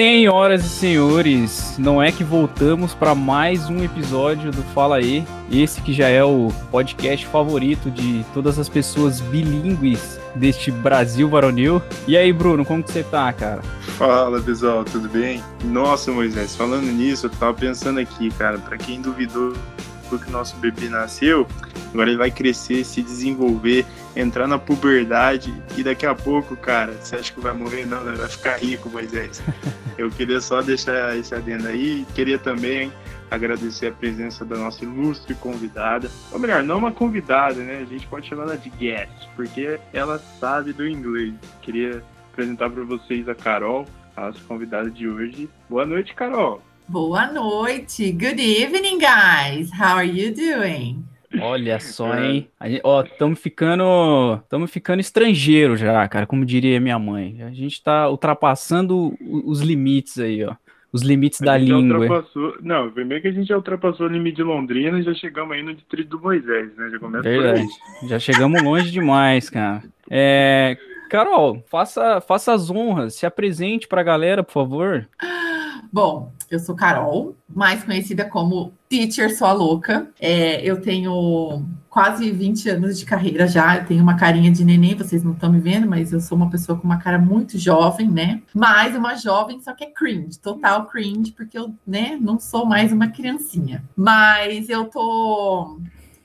Senhoras e senhores, não é que voltamos para mais um episódio do Fala aí, esse que já é o podcast favorito de todas as pessoas bilíngues deste Brasil varonil. E aí, Bruno, como que você tá, cara? Fala, pessoal, tudo bem? Nossa, Moisés, falando nisso, eu tava pensando aqui, cara, para quem duvidou que o nosso bebê nasceu, agora ele vai crescer, se desenvolver, entrar na puberdade e daqui a pouco, cara, você acha que vai morrer? Não, vai ficar rico, Moisés. Eu queria só deixar esse adendo aí, queria também agradecer a presença da nossa ilustre convidada. Ou melhor, não uma convidada, né? A gente pode chamar ela de guest, porque ela sabe do inglês. Queria apresentar para vocês a Carol, a nossa convidada de hoje. Boa noite, Carol. Boa noite. Good evening, guys. How are you doing? Olha só, hein? Gente, ó, estamos ficando, estamos ficando estrangeiro já, cara, como diria minha mãe. A gente está ultrapassando os limites aí, ó. Os limites da língua. Ultrapassou... Não, primeiro que a gente já ultrapassou o limite de Londrina e já chegamos aí no distrito do Moisés, né? Já começa Verdade. Já chegamos longe demais, cara. É... Carol, faça, faça as honras, se apresente para a galera, por favor. Bom, eu sou Carol, mais conhecida como Teacher Sua Louca. É, eu tenho quase 20 anos de carreira já, eu tenho uma carinha de neném, vocês não estão me vendo, mas eu sou uma pessoa com uma cara muito jovem, né? Mas uma jovem, só que é cringe, total cringe, porque eu, né, não sou mais uma criancinha. Mas eu tô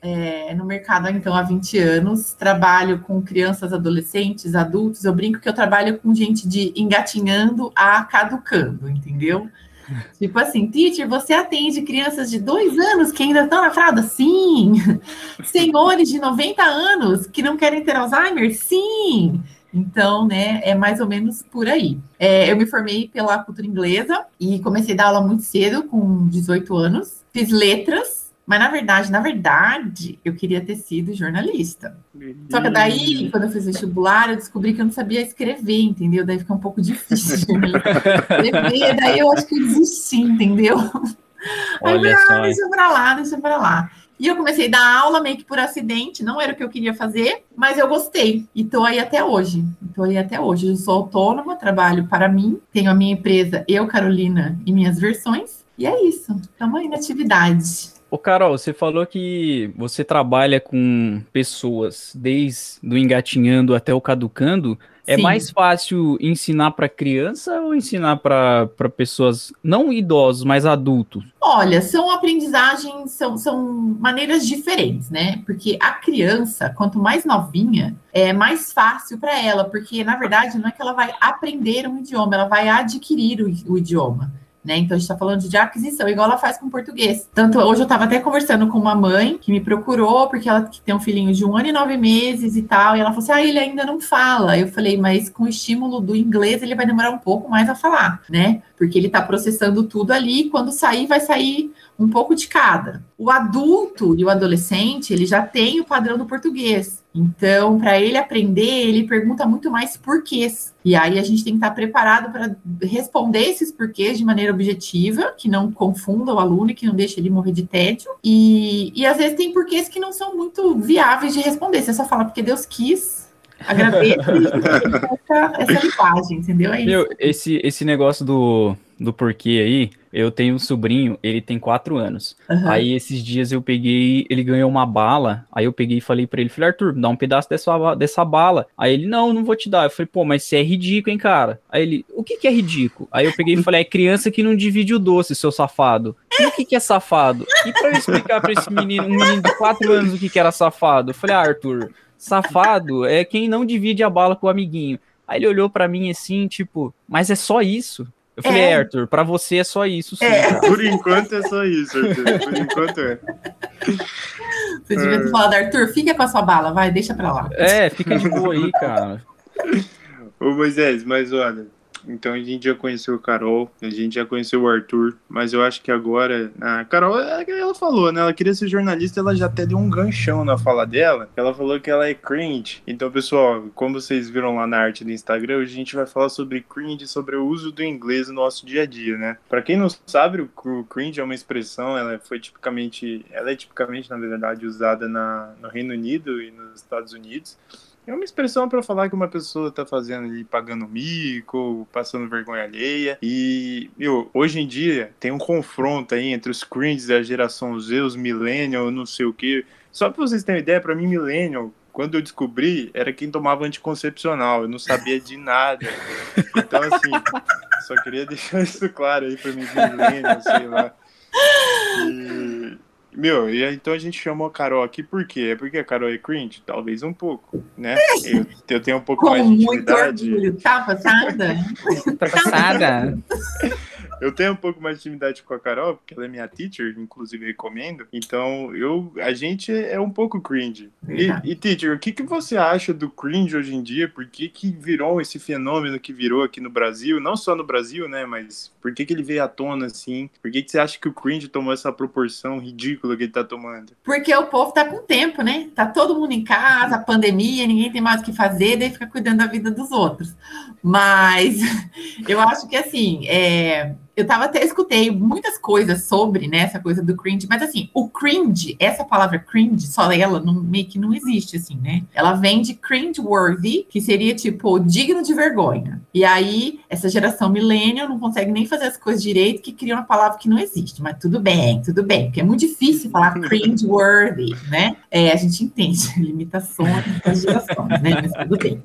é, no mercado então há 20 anos, trabalho com crianças, adolescentes, adultos. Eu brinco que eu trabalho com gente de engatinhando a caducando, entendeu? Tipo assim, teacher, você atende crianças de dois anos que ainda estão na fralda? Sim. Senhores de 90 anos que não querem ter Alzheimer? Sim. Então, né, é mais ou menos por aí. É, eu me formei pela cultura inglesa e comecei a dar aula muito cedo, com 18 anos. Fiz letras, mas na verdade, na verdade, eu queria ter sido jornalista. Só que daí, quando eu fiz vestibular, eu descobri que eu não sabia escrever, entendeu? Daí fica um pouco difícil escrever, daí eu acho que eu desisti, entendeu? Olha Aí, ah, deixa pra lá, deixa pra lá. E eu comecei a dar aula meio que por acidente, não era o que eu queria fazer, mas eu gostei. E tô aí até hoje. Tô aí até hoje. Eu sou autônoma, trabalho para mim, tenho a minha empresa, eu, Carolina, e minhas versões. E é isso. Estamos aí na atividade. Ô, Carol, você falou que você trabalha com pessoas desde o engatinhando até o caducando. É Sim. mais fácil ensinar para criança ou ensinar para pessoas não idosos, mas adultos? Olha, são aprendizagens, são, são maneiras diferentes, né? Porque a criança, quanto mais novinha, é mais fácil para ela, porque na verdade não é que ela vai aprender um idioma, ela vai adquirir o, o idioma. Né? Então a gente está falando de aquisição, igual ela faz com português. Tanto hoje eu estava até conversando com uma mãe que me procurou, porque ela tem um filhinho de um ano e nove meses e tal, e ela falou assim: ah, ele ainda não fala. Eu falei, mas com o estímulo do inglês ele vai demorar um pouco mais a falar, né? Porque ele está processando tudo ali, quando sair, vai sair um pouco de cada. O adulto e o adolescente, ele já tem o padrão do português. Então, para ele aprender, ele pergunta muito mais porquês. E aí a gente tem que estar preparado para responder esses porquês de maneira objetiva, que não confunda o aluno e que não deixe ele morrer de tédio. E, e às vezes tem porquês que não são muito viáveis de responder. Você só fala porque Deus quis, agradeço essa, essa linguagem, entendeu? É Meu, esse, esse negócio do, do porquê aí, eu tenho um sobrinho, ele tem quatro anos. Uhum. Aí esses dias eu peguei, ele ganhou uma bala, aí eu peguei e falei para ele, falei, Arthur, dá um pedaço dessa, dessa bala. Aí ele, não, não vou te dar. Eu falei, pô, mas você é ridículo, hein, cara? Aí ele, o que que é ridículo? Aí eu peguei e falei, é criança que não divide o doce, seu safado. E o que que é safado? E pra eu explicar pra esse menino, um menino de quatro anos o que que era safado? Eu falei, ah, Arthur, safado é quem não divide a bala com o amiguinho. Aí ele olhou para mim assim, tipo, mas é só isso? Eu falei, é. Arthur, pra você é só isso, sim. É. Por enquanto é só isso, Arthur. Por enquanto é. Você devia ter falado, Arthur, fica com a sua bala, vai, deixa pra lá. É, fica de boa aí, cara. Ô, Moisés, mas olha, então a gente já conheceu o Carol, a gente já conheceu o Arthur, mas eu acho que agora. A Carol, ela falou, né? Ela queria ser jornalista, ela já até deu um ganchão na fala dela. Ela falou que ela é cringe. Então, pessoal, como vocês viram lá na arte do Instagram, a gente vai falar sobre cringe, sobre o uso do inglês no nosso dia a dia, né? Pra quem não sabe, o cringe é uma expressão, ela foi tipicamente. Ela é tipicamente, na verdade, usada na, no Reino Unido e nos Estados Unidos É uma expressão para falar que uma pessoa tá fazendo ali, pagando mico, passando vergonha alheia. E, meu, hoje em dia tem um confronto aí entre os cringes da geração Z, os millennial, não sei o que. Só pra vocês terem uma ideia, para mim, millennial, quando eu descobri, era quem tomava anticoncepcional. Eu não sabia de nada. Então, assim, só queria deixar isso claro aí pra mim, millennial, sei lá. E, meu, e então a gente chamou a Carol aqui por quê? É porque a Carol é cringe? Talvez um pouco, né? Eu, eu tenho um pouco Com mais de intimidade. muito orgulho. Tá passada? Tá passada. Eu tenho um pouco mais de intimidade com a Carol, porque ela é minha teacher, inclusive recomendo. Então, eu, a gente é um pouco cringe. E, e, teacher, o que, que você acha do cringe hoje em dia? Por que, que virou esse fenômeno que virou aqui no Brasil? Não só no Brasil, né? Mas por que, que ele veio à tona assim? Por que, que você acha que o cringe tomou essa proporção ridícula que ele tá tomando? Porque o povo tá com tempo, né? Tá todo mundo em casa, pandemia, ninguém tem mais o que fazer, daí fica cuidando da vida dos outros. Mas eu acho que assim, é eu tava até escutei muitas coisas sobre né, essa coisa do cringe, mas assim, o cringe, essa palavra cringe, só ela não, meio que não existe, assim, né? Ela vem de cringe-worthy, que seria tipo digno de vergonha. E aí, essa geração millennial não consegue nem fazer as coisas direito, que cria uma palavra que não existe. Mas tudo bem, tudo bem, porque é muito difícil falar cringe-worthy, né? É, a gente entende limitações das gerações, né? Mas tudo bem.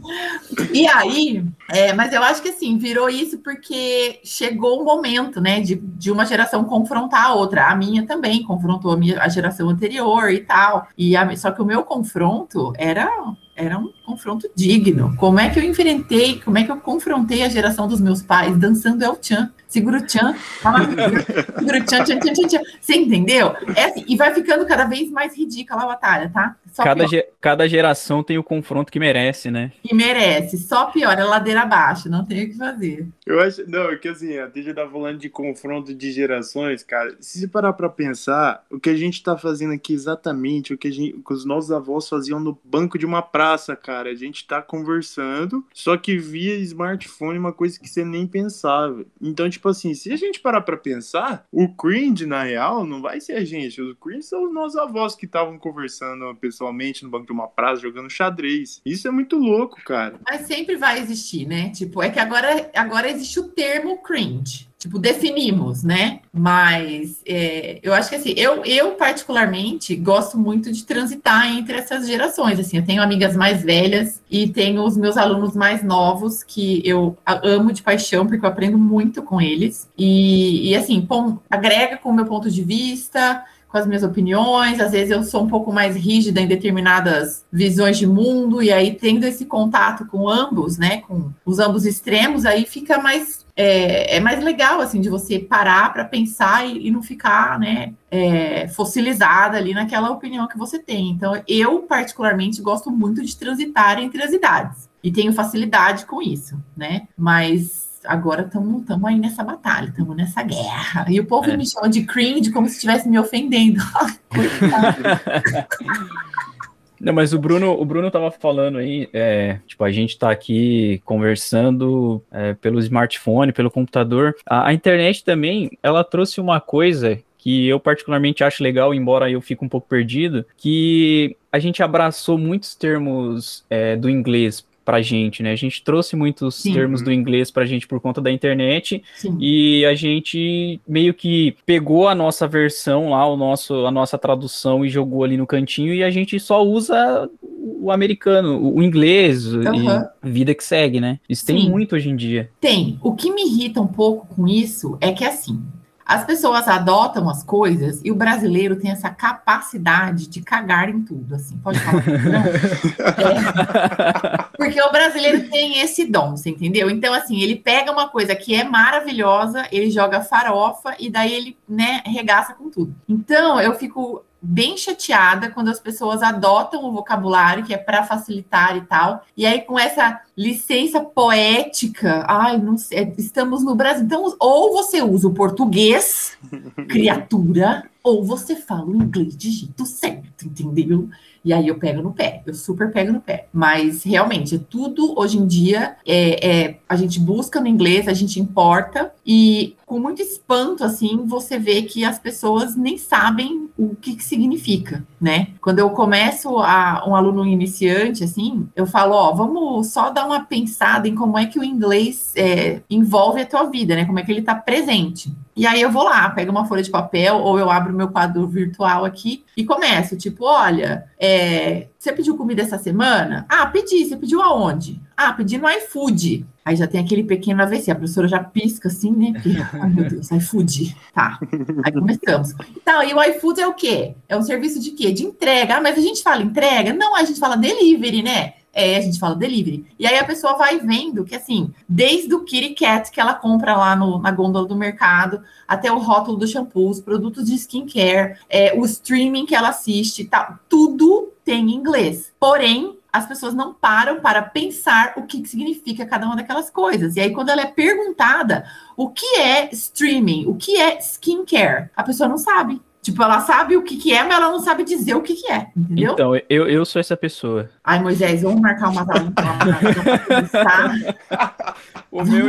E aí, é, mas eu acho que assim, virou isso porque chegou um momento né, de, de uma geração confrontar a outra. A minha também confrontou a, minha, a geração anterior e tal. E a, só que o meu confronto era era um confronto digno. Como é que eu enfrentei, como é que eu confrontei a geração dos meus pais dançando El Chan? Segura o Chan, segura o Chan, tchan, tchan, tchan, tchan. Você entendeu? É assim, e vai ficando cada vez mais ridícula a batalha, tá? cada, ge cada geração tem o confronto que merece, né? Que merece. Só pior, é ladeira abaixo, não tem o que fazer. Eu acho, não, é que assim, a gente tá falando de confronto de gerações, cara. Se você parar pra pensar, o que a gente tá fazendo aqui exatamente o que, a gente, o que os nossos avós faziam no banco de uma praça, cara. A gente tá conversando, só que via smartphone uma coisa que você nem pensava. Então, tipo assim, se a gente parar pra pensar, o cringe, na real, não vai ser a gente. Os cringe são os nossos avós que estavam conversando pessoalmente no banco de uma praça, jogando xadrez. Isso é muito louco, cara. Mas sempre vai existir, né? Tipo, é que agora, agora existe o termo cringe tipo, definimos, né? Mas é, eu acho que assim, eu, eu particularmente gosto muito de transitar entre essas gerações. Assim, eu tenho amigas mais velhas e tenho os meus alunos mais novos que eu amo de paixão, porque eu aprendo muito com eles. E, e assim, pom, agrega com o meu ponto de vista com as minhas opiniões, às vezes eu sou um pouco mais rígida em determinadas visões de mundo, e aí tendo esse contato com ambos, né, com os ambos extremos, aí fica mais é, é mais legal assim de você parar para pensar e, e, não ficar, né, é, fossilizada ali naquela opinião que você tem. Então, eu particularmente gosto muito de transitar entre as idades e tenho facilidade com isso, né? Mas agora estamos aí nessa batalha, estamos nessa guerra. E o povo é. me chama de cringe como se estivesse me ofendendo. Não, mas o Bruno, o Bruno tava falando aí, é, tipo, a gente tá aqui conversando é, pelo smartphone, pelo computador. A, a, internet também, ela trouxe uma coisa que eu particularmente acho legal, embora eu fique um pouco perdido, que a gente abraçou muitos termos é, do inglês pra gente, né? A gente trouxe muitos Sim. termos do inglês pra gente por conta da internet Sim. e a gente meio que pegou a nossa versão lá, o nosso, a nossa tradução e jogou ali no cantinho e a gente só usa o americano, o inglês uhum. e vida que segue, né? Isso Sim. tem muito hoje em dia. Tem. O que me irrita um pouco com isso é que assim, as pessoas adotam as coisas e o brasileiro tem essa capacidade de cagar em tudo, assim, pode falar. é, porque o brasileiro tem esse dom, você entendeu? Então, assim, ele pega uma coisa que é maravilhosa, ele joga farofa e daí ele, né, regaça com tudo. Então, eu fico bem chateada quando as pessoas adotam o vocabulário que é para facilitar e tal. E aí com essa licença poética, ai, não sei, é, estamos no Brasil. Então, ou você usa o português, criatura, ou você fala o inglês de jeito certo, entendeu? E aí eu pego no pé, eu super pego no pé. Mas realmente, é tudo hoje em dia é, é, a gente busca no inglês, a gente importa, e com muito espanto, assim, você vê que as pessoas nem sabem o que, que significa, né? Quando eu começo a um aluno iniciante, assim, eu falo, ó, vamos só dar uma pensada em como é que o inglês é, envolve a tua vida, né? Como é que ele está presente. E aí eu vou lá, pego uma folha de papel ou eu abro meu quadro virtual aqui e começo, tipo, olha, é, você pediu comida essa semana? Ah, pedi. Você pediu aonde? Ah, pedi no iFood. Aí já tem aquele pequeno AVC, a professora já pisca assim, né? Porque, ai meu Deus, iFood. Tá. Aí começamos. Então, e o iFood é o quê? É um serviço de quê? De entrega. Ah, mas a gente fala entrega? Não, a gente fala delivery, né? É, a gente fala delivery. E aí a pessoa vai vendo que, assim, desde o Kitty Cat que ela compra lá no, na gôndola do mercado, até o rótulo do shampoo, os produtos de skincare, é, o streaming que ela assiste, tá, tudo tem inglês. Porém, as pessoas não param para pensar o que, significa cada uma daquelas coisas. E aí, quando ela é perguntada o que é streaming, o que é skincare, a pessoa não sabe. Tipo, ela sabe o que, que é, mas ela não sabe dizer o que, que é, entendeu? Então, eu, eu sou essa pessoa. Ai, Moisés, vamos marcar uma aula o, meu,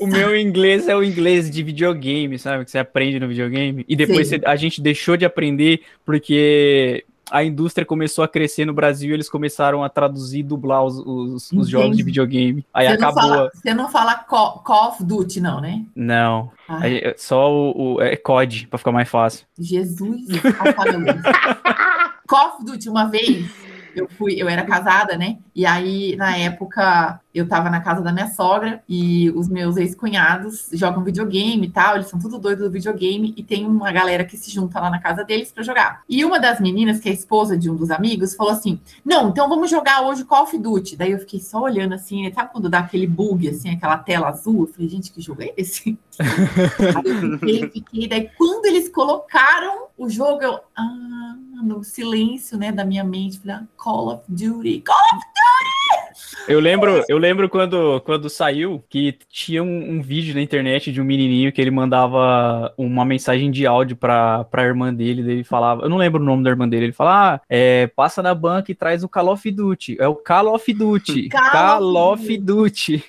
o meu inglês é o inglês de videogame, sabe? Que você aprende no videogame. E depois você, a gente deixou de aprender porque a indústria começou a crescer no Brasil, eles começaram a traduzir e dublar os, os, os jogos de videogame. Aí você acabou. Não fala, você não fala Call of Duty, não, né? Não. Aí, só o, o é COD, pra ficar mais fácil. Jesus, Call of Duty, uma vez, eu fui, eu era casada, né? E aí, na época, eu tava na casa da minha sogra e os meus ex-cunhados jogam videogame e tal, eles são tudo doidos do videogame e tem uma galera que se junta lá na casa deles para jogar. E uma das meninas, que é esposa de um dos amigos, falou assim: Não, então vamos jogar hoje Call of Duty. Daí eu fiquei só olhando assim, né? sabe quando dá aquele bug, assim, aquela tela azul? Eu falei, gente, que jogo é esse? aí eu fiquei, fiquei, daí quando eles colocaram o jogo, eu. Ah, no silêncio, né, da minha mente, falei, ah, Call of Duty, Call of Duty! Eu lembro, eu lembro quando, quando saiu que tinha um, um, vídeo na internet de um menininho que ele mandava uma mensagem de áudio pra, pra irmã dele, ele falava, eu não lembro o nome da irmã dele, ele falava, ah, é, passa na banca e traz o Call of Duty, é o Call of Duty, Call, Call of Duty.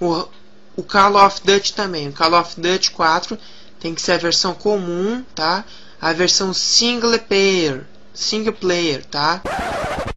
o, o Call of Duty também, o Call of Duty 4 tem que ser a versão comum, tá? A versão single player, single player, tá?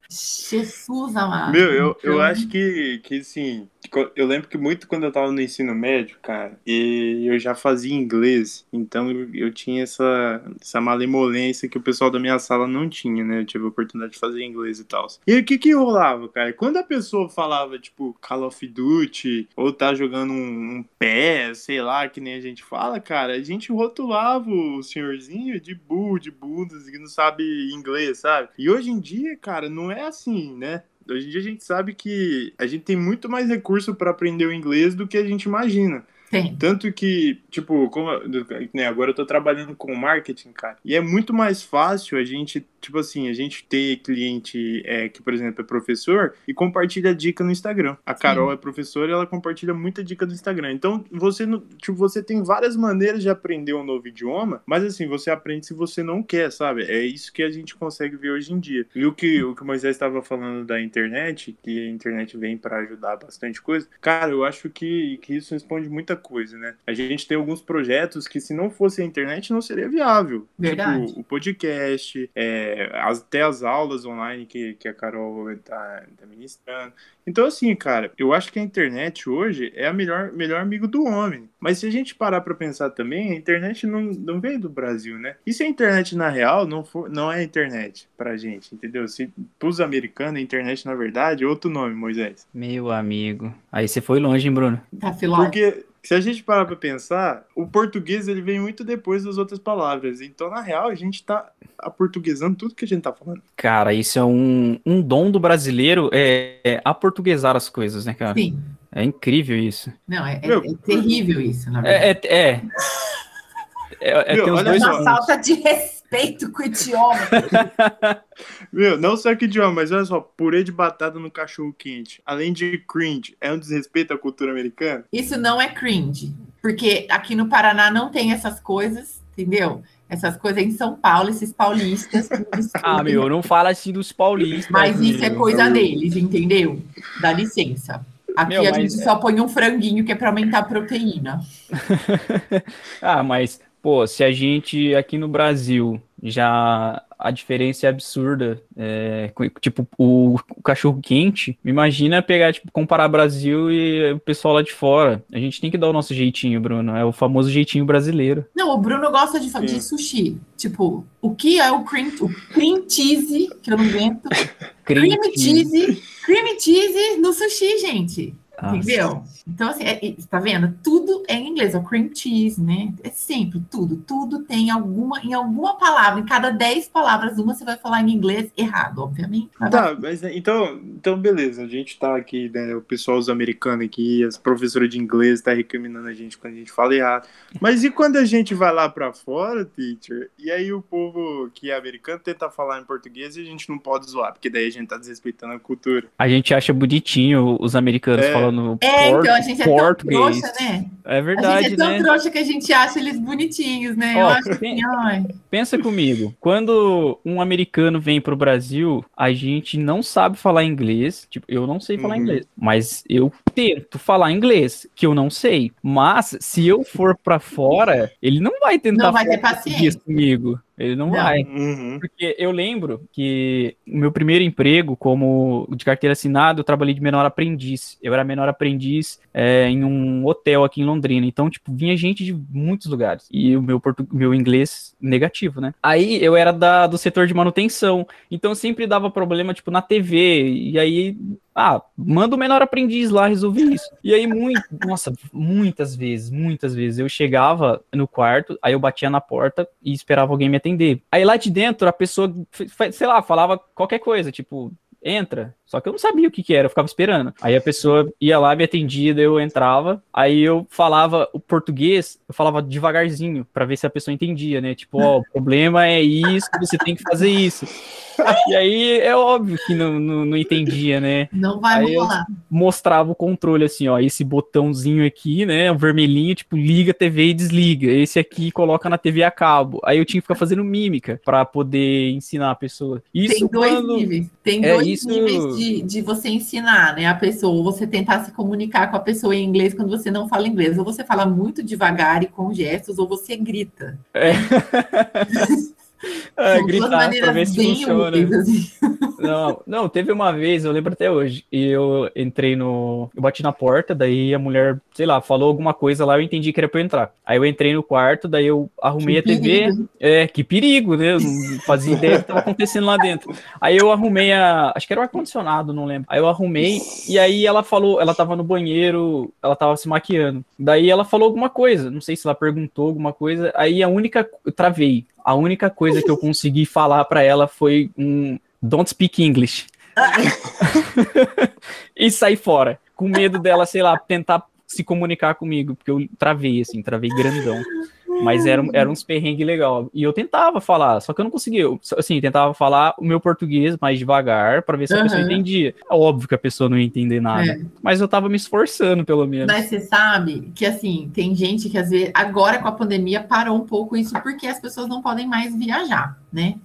Jesus amado. Meu, eu, eu acho que, que assim, eu lembro que muito quando eu tava no ensino médio, cara, e eu já fazia inglês, então eu tinha essa, essa malemolência que o pessoal da minha sala não tinha, né? Eu tive a oportunidade de fazer inglês e tal. E o que que rolava, cara? Quando a pessoa falava, tipo, Call of Duty, ou tá jogando um, um pé, sei lá, que nem a gente fala, cara, a gente rotulava o senhorzinho de burro, de bundas, que não sabe inglês, sabe? E hoje em dia, cara, não é assim, né? Hoje em dia a gente sabe que a gente tem muito mais recurso para aprender o inglês do que a gente imagina. Sim. Tanto que, tipo, como, né, agora eu tô trabalhando com marketing, cara. E é muito mais fácil a gente tipo assim, a gente ter cliente é, que, por exemplo, é professor e compartilha dica no Instagram. A Carol Sim. é professora e ela compartilha muita dica no Instagram. Então, você, tipo, você tem várias maneiras de aprender um novo idioma, mas assim, você aprende se você não quer, sabe? É isso que a gente consegue ver hoje em dia. E o que o, que o Moisés estava falando da internet, que a internet vem para ajudar bastante coisa, cara, eu acho que, que isso responde muita coisa, né? A gente tem alguns projetos que, se não fosse a internet, não seria viável. Verdade. Tipo, o podcast, é, até as aulas online que, que a Carol está tá ministrando. Então, assim, cara, eu acho que a internet hoje é a melhor, melhor amigo do homem. Mas se a gente parar para pensar também, a internet não, não veio do Brasil, né? E se a internet, na real, não, for, não é a internet pra gente, entendeu? Se pros americanos, a internet, na verdade, é outro nome, Moisés. Meu amigo. Aí você foi longe, hein, Bruno? Tá Porque se a gente parar para pensar, o português ele vem muito depois das outras palavras. Então, na real, a gente tá aportuguesando tudo que a gente tá falando. Cara, isso é um, um dom do brasileiro, é, é aportuguesar as coisas, né, cara? Sim. É incrível isso. Não, é, é, é terrível isso, na verdade. É, é, é, é Meu, tem os dois uma falta de respeito com o idioma. Meu, não só que idioma, mas olha só, purê de batata no cachorro quente, além de cringe, é um desrespeito à cultura americana? Isso não é cringe, porque aqui no Paraná não tem essas coisas, entendeu? Essas coisas em São Paulo, esses paulistas. ah, meu, não fala assim dos paulistas. Mas isso é coisa deles, entendeu? Dá licença. Aqui Meu, a gente é... só põe um franguinho que é para aumentar a proteína. ah, mas pô, se a gente aqui no Brasil já a diferença é absurda. É, tipo, o, o, cachorro quente, imagina pegar, tipo, comparar Brasil e o pessoal lá de fora. A gente tem que dar o nosso jeitinho, Bruno. É o famoso jeitinho brasileiro. Não, o Bruno gosta de, de sushi. Tipo, o que é o cream, o cream cheese, que eu não aguento? cream, cream cheese. Cream cheese no sushi, gente. Nossa. Entendeu? Então, assim, é, tá vendo? Tudo é em inglês, é o cream cheese, né? É sempre, tudo. Tudo tem alguma, em alguma palavra, em cada 10 palavras, uma você vai falar em inglês errado, obviamente. Tá, mas então, então beleza, a gente tá aqui, né? O pessoal, os americanos aqui, as professoras de inglês tá recriminando a gente quando a gente fala errado. Mas e quando a gente vai lá pra fora, teacher? E aí o povo que é americano tenta falar em português e a gente não pode zoar, porque daí a gente tá desrespeitando a cultura. A gente acha bonitinho os americanos é. falando é, então a gente é português. tão trouxa, né? É verdade, A gente é tão né? trouxa que a gente acha eles bonitinhos, né? Ó, Eu acho assim. Pensa comigo, quando um americano vem pro Brasil, a gente não sabe falar inglês, tipo, eu não sei falar uhum. inglês, mas eu tento falar inglês, que eu não sei. Mas se eu for para fora, ele não vai tentar não vai ter paciência comigo. Ele não, não. vai. Uhum. Porque eu lembro que o meu primeiro emprego como de carteira assinada, eu trabalhei de menor aprendiz. Eu era menor aprendiz é, em um hotel aqui em Londrina. Então, tipo, vinha gente de muitos lugares. E o meu, portu... meu inglês negativo, né? Aí eu era da, do setor de manutenção. Então sempre dava problema, tipo, na TV. E aí ah, manda o menor aprendiz lá resolver isso. E aí, muito, nossa, muitas vezes, muitas vezes, eu chegava no quarto, aí eu batia na porta e esperava alguém me atender. Aí lá de dentro, a pessoa, sei lá, falava qualquer coisa, tipo, entra. Só que eu não sabia o que, que era, eu ficava esperando. Aí a pessoa ia lá, me atendia, daí eu entrava. Aí eu falava o português, eu falava devagarzinho, para ver se a pessoa entendia, né? Tipo, ó, oh, o problema é isso, você tem que fazer isso. E aí é óbvio que não, não, não entendia, né? Não vai aí rolar. mostrava o controle assim, ó, esse botãozinho aqui, né, o vermelhinho, tipo, liga a TV e desliga. Esse aqui coloca na TV a cabo. Aí eu tinha que ficar fazendo mímica para poder ensinar a pessoa. Isso Tem dois quando... níveis. Tem é, dois isso... níveis de, de você ensinar, né, a pessoa, ou você tentar se comunicar com a pessoa em inglês quando você não fala inglês. Ou você fala muito devagar e com gestos, ou você grita. É. É, gritar pra ver se funciona. assim. Não, não, teve uma vez, eu lembro até hoje, e eu entrei no. Eu bati na porta, daí a mulher, sei lá, falou alguma coisa lá, eu entendi que era pra eu entrar. Aí eu entrei no quarto, daí eu arrumei que a TV. Perigo. É, que perigo, né? Eu não fazia ideia do que tava acontecendo lá dentro. Aí eu arrumei a. Acho que era o ar-condicionado, não lembro. Aí eu arrumei, e aí ela falou, ela tava no banheiro, ela tava se maquiando. Daí ela falou alguma coisa, não sei se ela perguntou alguma coisa. Aí a única. Eu travei. A única coisa que eu consegui falar para ela foi um don't speak English. e sair fora, com medo dela, sei lá, tentar se comunicar comigo, porque eu travei, assim, travei grandão. Mas era, era uns perrengues legal. E eu tentava falar, só que eu não conseguia. Assim, tentava falar o meu português mais devagar para ver se a uhum. pessoa entendia. É óbvio que a pessoa não ia entender nada. É. Mas eu tava me esforçando, pelo menos. Mas você sabe que, assim, tem gente que às vezes, agora com a pandemia, parou um pouco isso porque as pessoas não podem mais viajar, né?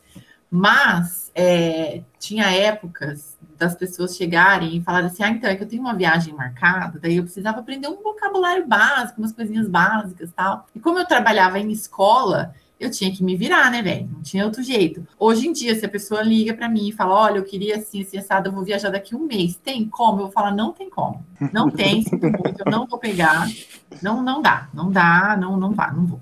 Mas é, tinha épocas das pessoas chegarem e falarem assim: ah, então é que eu tenho uma viagem marcada, daí eu precisava aprender um vocabulário básico, umas coisinhas básicas tal. E como eu trabalhava em escola, eu tinha que me virar, né, velho? Não tinha outro jeito. Hoje em dia, se a pessoa liga para mim e fala: olha, eu queria assim, assim, assado, eu vou viajar daqui um mês, tem como? Eu vou falar: não tem como. Não tem, sinto muito, eu não vou pegar. Não, não dá, não dá, não, não vá, não vou.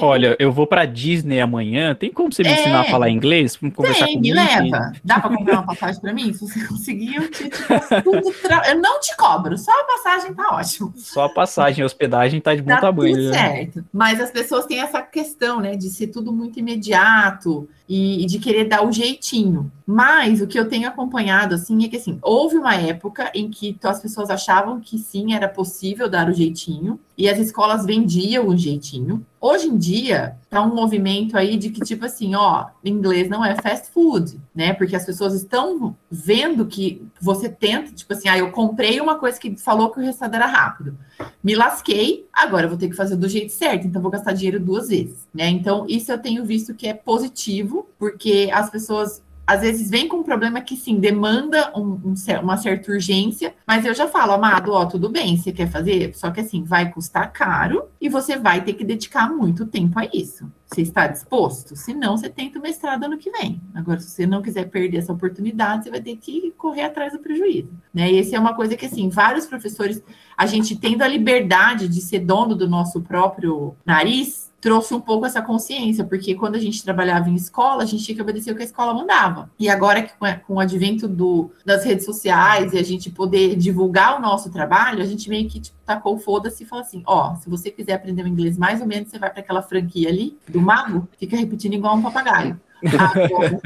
Olha, eu vou pra Disney amanhã. Tem como você me é, ensinar a falar inglês? Vamos conversar tem, me leva. Dá pra comprar uma passagem pra mim? Se você conseguir, eu te, te tudo. Tra... Eu não te cobro, só a passagem tá ótimo. Só a passagem, a hospedagem tá de bom tá tamanho. Tudo né? certo. Mas as pessoas têm essa questão, né, de ser tudo muito imediato e, e, de querer dar o jeitinho. Mas o que eu tenho acompanhado assim é que assim, houve uma época em que as pessoas achavam que sim, era possível dar o jeitinho, e as escolas vendiam o jeitinho. Hoje em dia, tá um movimento aí de que, tipo assim, ó, inglês não é fast food, né? Porque as pessoas estão vendo que você tenta, tipo assim, ah, eu comprei uma coisa que falou que o resultado era rápido. Me lasquei, agora vou ter que fazer do jeito certo, então vou gastar dinheiro duas vezes, né? Então, isso eu tenho visto que é positivo, porque as pessoas às vezes vem com um problema que sim, demanda um, um, uma certa urgência, mas eu já falo, amado, ó, tudo bem, você quer fazer, só que assim, vai custar caro e você vai ter que dedicar muito tempo a isso. Você está disposto? Se não, você tenta o mestrado ano que vem. Agora, se você não quiser perder essa oportunidade, você vai ter que correr atrás do prejuízo. Né? E esse é uma coisa que, assim, vários professores, a gente tendo a liberdade de ser dono do nosso próprio nariz, trouxe um pouco essa consciência, porque quando a gente trabalhava em escola, a gente tinha que obedecer o que a escola mandava. E agora que com o advento do, das redes sociais e a gente poder divulgar o nosso trabalho, a gente meio que tipo, tacou foda-se e falou assim: ó, se você quiser aprender o inglês mais ou menos, você vai para aquela franquia ali do mago, fica repetindo igual um papagaio. Agora,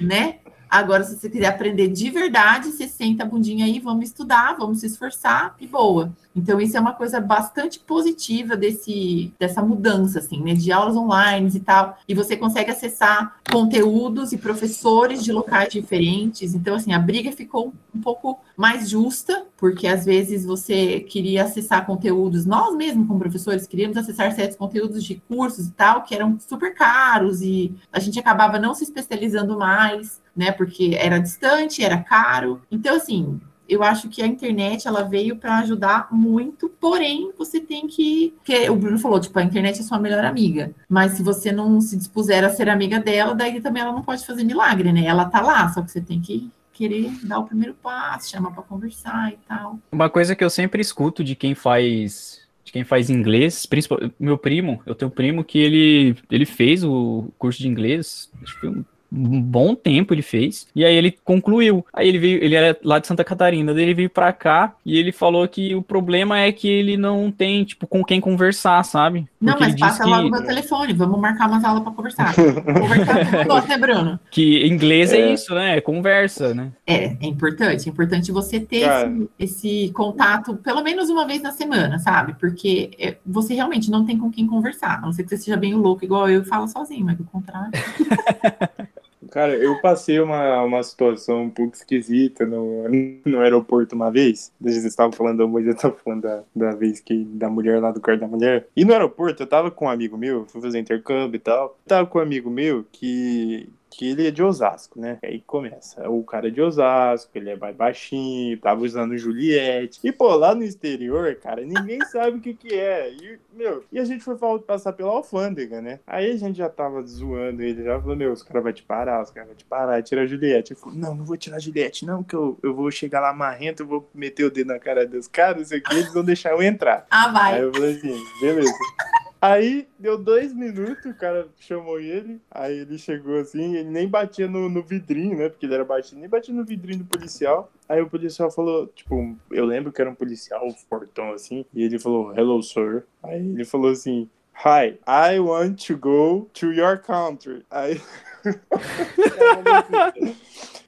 né? Agora, se você quiser aprender de verdade, você senta a bundinha aí, vamos estudar, vamos se esforçar e boa. Então, isso é uma coisa bastante positiva desse, dessa mudança, assim, né? De aulas online e tal. E você consegue acessar conteúdos e professores de locais diferentes. Então, assim, a briga ficou um pouco mais justa, porque às vezes você queria acessar conteúdos, nós mesmos, como professores, queríamos acessar certos conteúdos de cursos e tal, que eram super caros, e a gente acabava não se especializando mais, né? Porque era distante, era caro. Então, assim, eu acho que a internet ela veio para ajudar muito, porém você tem que, que o Bruno falou, tipo, a internet é sua melhor amiga, mas se você não se dispuser a ser amiga dela, daí também ela não pode fazer milagre, né? Ela tá lá, só que você tem que querer dar o primeiro passo, chamar para conversar e tal. Uma coisa que eu sempre escuto de quem faz de quem faz inglês, principalmente meu primo, eu tenho um primo que ele ele fez o curso de inglês, acho que um bom tempo ele fez. E aí ele concluiu. Aí ele veio, ele era lá de Santa Catarina, daí ele veio para cá e ele falou que o problema é que ele não tem, tipo, com quem conversar, sabe? Porque não, mas passa que... logo meu telefone, vamos marcar umas aulas para conversar. conversar com você, Bruno? Que inglês é. é. isso, né? É conversa, né? É, é importante. É importante você ter esse, esse, contato pelo menos uma vez na semana, sabe? Porque é, você realmente não tem com quem conversar. A não ser que você seja bem louco, igual eu e falo sozinho, mas do contrário. Cara, eu passei uma, uma situação um pouco esquisita no, no aeroporto uma vez. Vocês estavam falando, a Moisés estava falando da, da vez que da mulher lá do quarto da mulher. E no aeroporto eu tava com um amigo meu, fui fazer intercâmbio e tal. Eu tava com um amigo meu que que ele é de Osasco, né? Aí começa. O cara é de Osasco, ele é mais baixinho, tava usando Juliette. E, pô, lá no exterior, cara, ninguém sabe o que que é. E, meu, e a gente foi passar pela alfândega, né? Aí a gente já tava zoando ele, já falou, meu, os caras vão te parar, os caras vão te parar, tira a Juliette. Eu falei, não, não vou tirar a Juliette, não, que eu, eu vou chegar lá marrento, eu vou meter o dedo na cara dos caras, isso aqui, eles vão deixar eu entrar. Ah, vai. Aí eu falei assim, beleza. Aí deu dois minutos, o cara chamou ele, aí ele chegou assim, ele nem batia no, no vidrinho, né? Porque ele era baixinho, nem batia no vidrinho do policial. Aí o policial falou, tipo, eu lembro que era um policial fortão assim, e ele falou, hello sir. Aí ele falou assim, hi, I want to go to your country. Aí.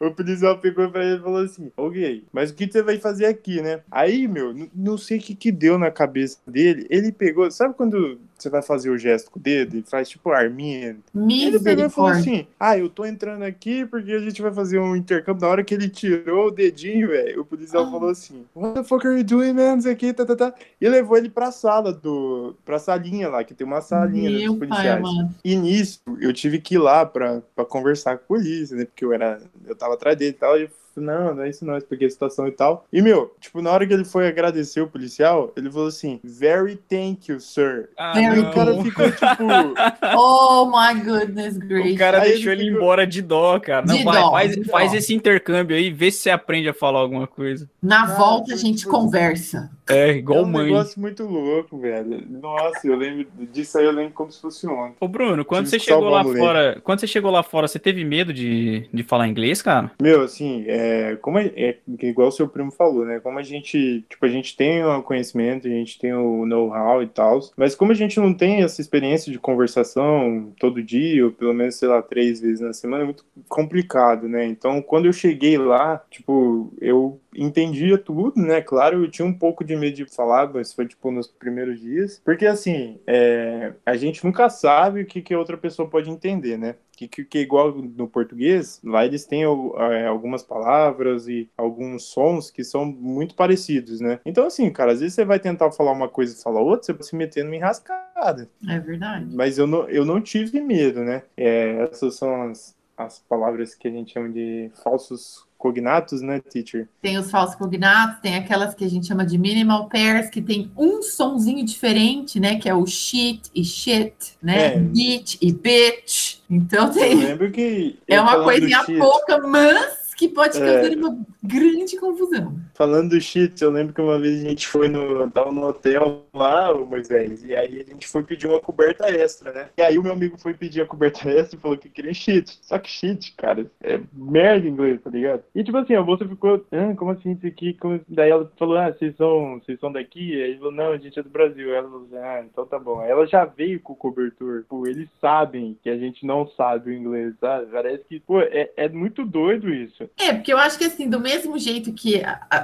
o policial pegou pra ele e falou assim: Ok, mas o que você vai fazer aqui, né? Aí, meu, não sei o que, que deu na cabeça dele. Ele pegou, sabe quando você vai fazer o gesto com o dedo e faz tipo arminha. Ele pegou e falou assim: Ah, eu tô entrando aqui porque a gente vai fazer um intercâmbio. Na hora que ele tirou o dedinho, velho, o policial ah. falou assim: What the fuck are you doing, man? Isso aqui, tá, tá, tá. E levou ele pra sala do. pra salinha lá, que tem uma salinha né, dos policiais. Pai, e nisso, eu tive que ir lá pra, pra conversar com a polícia, né? Porque eu era. Eu tava atrás dele e tal. E não, não é isso não, expliquei a situação e tal. E, meu, tipo, na hora que ele foi agradecer o policial, ele falou assim, very thank you, sir. Ah, e o cara ficou, tipo... oh, my goodness gracious. O cara aí deixou ele, ficou... embora de dó, cara. Não, de vai, dó, faz, de faz dó. esse intercâmbio aí, vê se você aprende a falar alguma coisa. Na ah, volta a gente tipo, conversa. É, igual é um mãe. negócio muito louco, velho. Nossa, eu lembro disso aí, eu lembro como se fosse ontem. Ô, Bruno, quando você chegou lá fora, quando você chegou lá fora, você teve medo de, de falar inglês, cara? Meu, assim, é, como é, é, igual o seu primo falou, né? Como a gente, tipo, a gente tem o conhecimento, a gente tem o know-how e tal, mas como a gente não tem essa experiência de conversação todo dia, ou pelo menos, sei lá, três vezes na semana, é muito complicado, né? Então, quando eu cheguei lá, tipo, eu entendia tudo, né? Claro, eu tinha um pouco de medo de falar, mas foi tipo nos primeiros dias. Porque assim, é, a gente nunca sabe o que, que outra pessoa pode entender, né? Que, que, que igual no português, lá eles têm é, algumas palavras e alguns sons que são muito parecidos, né? Então, assim, cara, às vezes você vai tentar falar uma coisa e falar outra, você vai se meter numa enrascada. É verdade. Mas eu não, eu não tive medo, né? É, essas são as as palavras que a gente chama de falsos cognatos, né, teacher? Tem os falsos cognatos, tem aquelas que a gente chama de minimal pairs, que tem um sonzinho diferente, né, que é o shit e shit, né, é. bitch e bitch. Então tem... Eu lembro que... É uma coisinha pouca, mas que pode causar é... uma grande confusão. Falando do cheats, eu lembro que uma vez a gente foi no, tava no hotel lá, o Moisés, e aí a gente foi pedir uma coberta extra, né? E aí o meu amigo foi pedir a coberta extra e falou que queria cheat. Só que cheat, cara, é merda em inglês, tá ligado? E tipo assim, a moça ficou, ah, como assim isso aqui? Como... Daí ela falou, ah, vocês são, vocês são daqui? Aí ele falou, não, a gente é do Brasil. Ela falou, ah, então tá bom. Aí ela já veio com o cobertor. Pô, eles sabem que a gente não sabe o inglês, sabe? Parece que, pô, é, é muito doido isso. É, porque eu acho que assim, do mesmo jeito que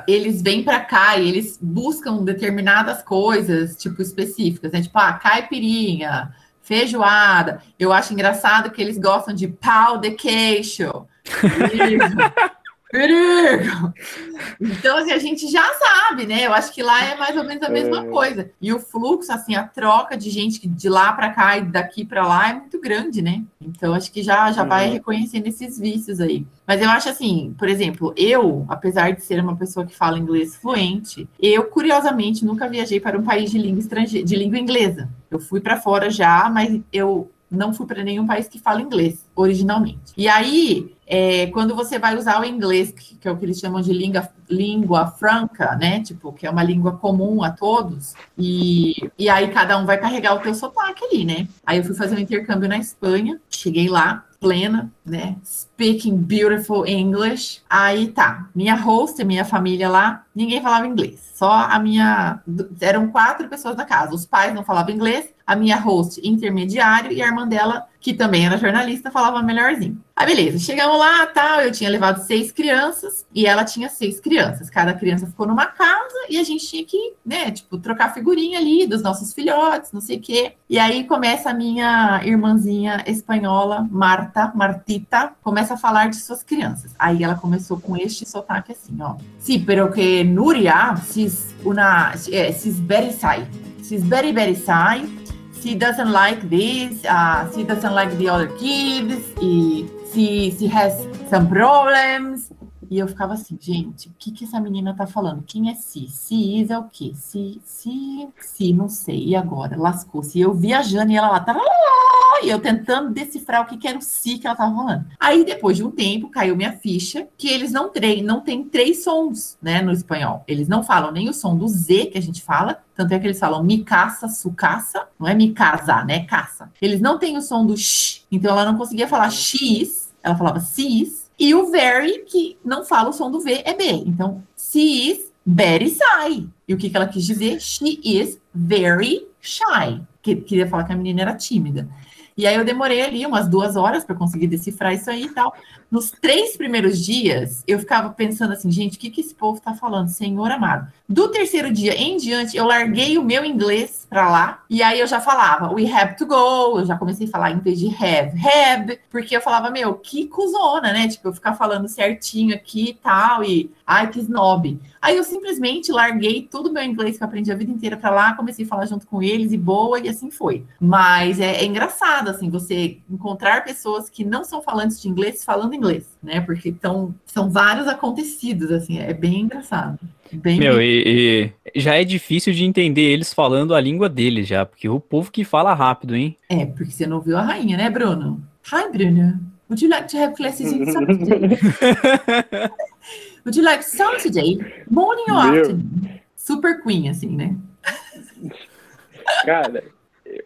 eles vêm para cá e eles buscam determinadas coisas, tipo, específicas, né? Tipo, ah, caipirinha, feijoada. Eu acho engraçado que eles gostam de pau de queixo. Perigo! Então, assim, a gente já sabe, né? Eu acho que lá é mais ou menos a mesma é. coisa. E o fluxo, assim, a troca de gente de lá para cá e daqui para lá é muito grande, né? Então, acho que já, já vai uhum. reconhecendo esses vícios aí. Mas eu acho assim, por exemplo, eu, apesar de ser uma pessoa que fala inglês fluente, eu, curiosamente, nunca viajei para um país de língua estrangeira, de língua inglesa. Eu fui para fora já, mas eu não fui para nenhum país que fala inglês originalmente. E aí, é, quando você vai usar o inglês, que, é o que eles chamam de língua, língua franca, né? Tipo, que é uma língua comum a todos, e, e aí cada um vai carregar o teu sotaque ali, né? Aí eu fui fazer um intercâmbio na Espanha, cheguei lá, plena, né? Speaking beautiful English. Aí tá, minha host, minha família lá, ninguém falava inglês. Só a minha. Eram quatro pessoas na casa. Os pais não falavam inglês, a minha host intermediário e a irmã dela, que também era jornalista, falava melhorzinho. Aí, beleza, chegamos lá, tal, eu tinha levado seis crianças e ela tinha seis crianças. Cada criança ficou numa casa e a gente tinha que, né, tipo, trocar figurinha ali dos nossos filhotes, não sei o quê. E aí começa a minha irmãzinha espanhola, Marta, Martita, começa a falar de suas crianças. Aí ela começou com este sotaque assim, ó. Sí, pero que Nuria, she's una, eh. She's very, very shy. She doesn't like this, uh, she doesn't like the other kids. she, se has some problems. E eu ficava assim, gente, o que, que essa menina tá falando? Quem é si? Si is é o quê? Si, si, si, não sei. E agora? Lascou-se. E eu viajando e ela lá, tava e eu tentando decifrar o que, que era o si que ela tava falando. Aí, depois de um tempo, caiu minha ficha que eles não, treinam, não tem três sons, né, no espanhol. Eles não falam nem o som do Z que a gente fala, tanto é que eles falam mi caça, su caça, não é mi casa, né, caça. Eles não têm o som do sh, então ela não conseguia falar x ela falava cis, e o very, que não fala o som do V, é B. Então, she is very shy. E o que, que ela quis dizer? She is very shy. Que, queria falar que a menina era tímida. E aí eu demorei ali umas duas horas para conseguir decifrar isso aí e tal. Nos três primeiros dias, eu ficava pensando assim, gente, o que, que esse povo está falando, Senhor amado? Do terceiro dia em diante, eu larguei o meu inglês para lá, e aí eu já falava, we have to go, eu já comecei a falar em vez de have, have, porque eu falava, meu, que cuzona, né? Tipo, eu ficar falando certinho aqui e tal, e ai, que snob. Aí eu simplesmente larguei todo o meu inglês que eu aprendi a vida inteira para lá, comecei a falar junto com eles, e boa, e assim foi. Mas é, é engraçado, assim, você encontrar pessoas que não são falantes de inglês falando inglês, né? Porque tão, são vários acontecidos, assim, é bem engraçado. Bem Meu, e, e, já é difícil de entender eles falando a língua deles já, porque o povo que fala rápido, hein? É, porque você não viu a rainha, né, Bruno? Hi, Bruno. Would you like to have classes in Saturday? Would you like Saturday? Morning or Meu. afternoon? Super Queen, assim, né? Cara,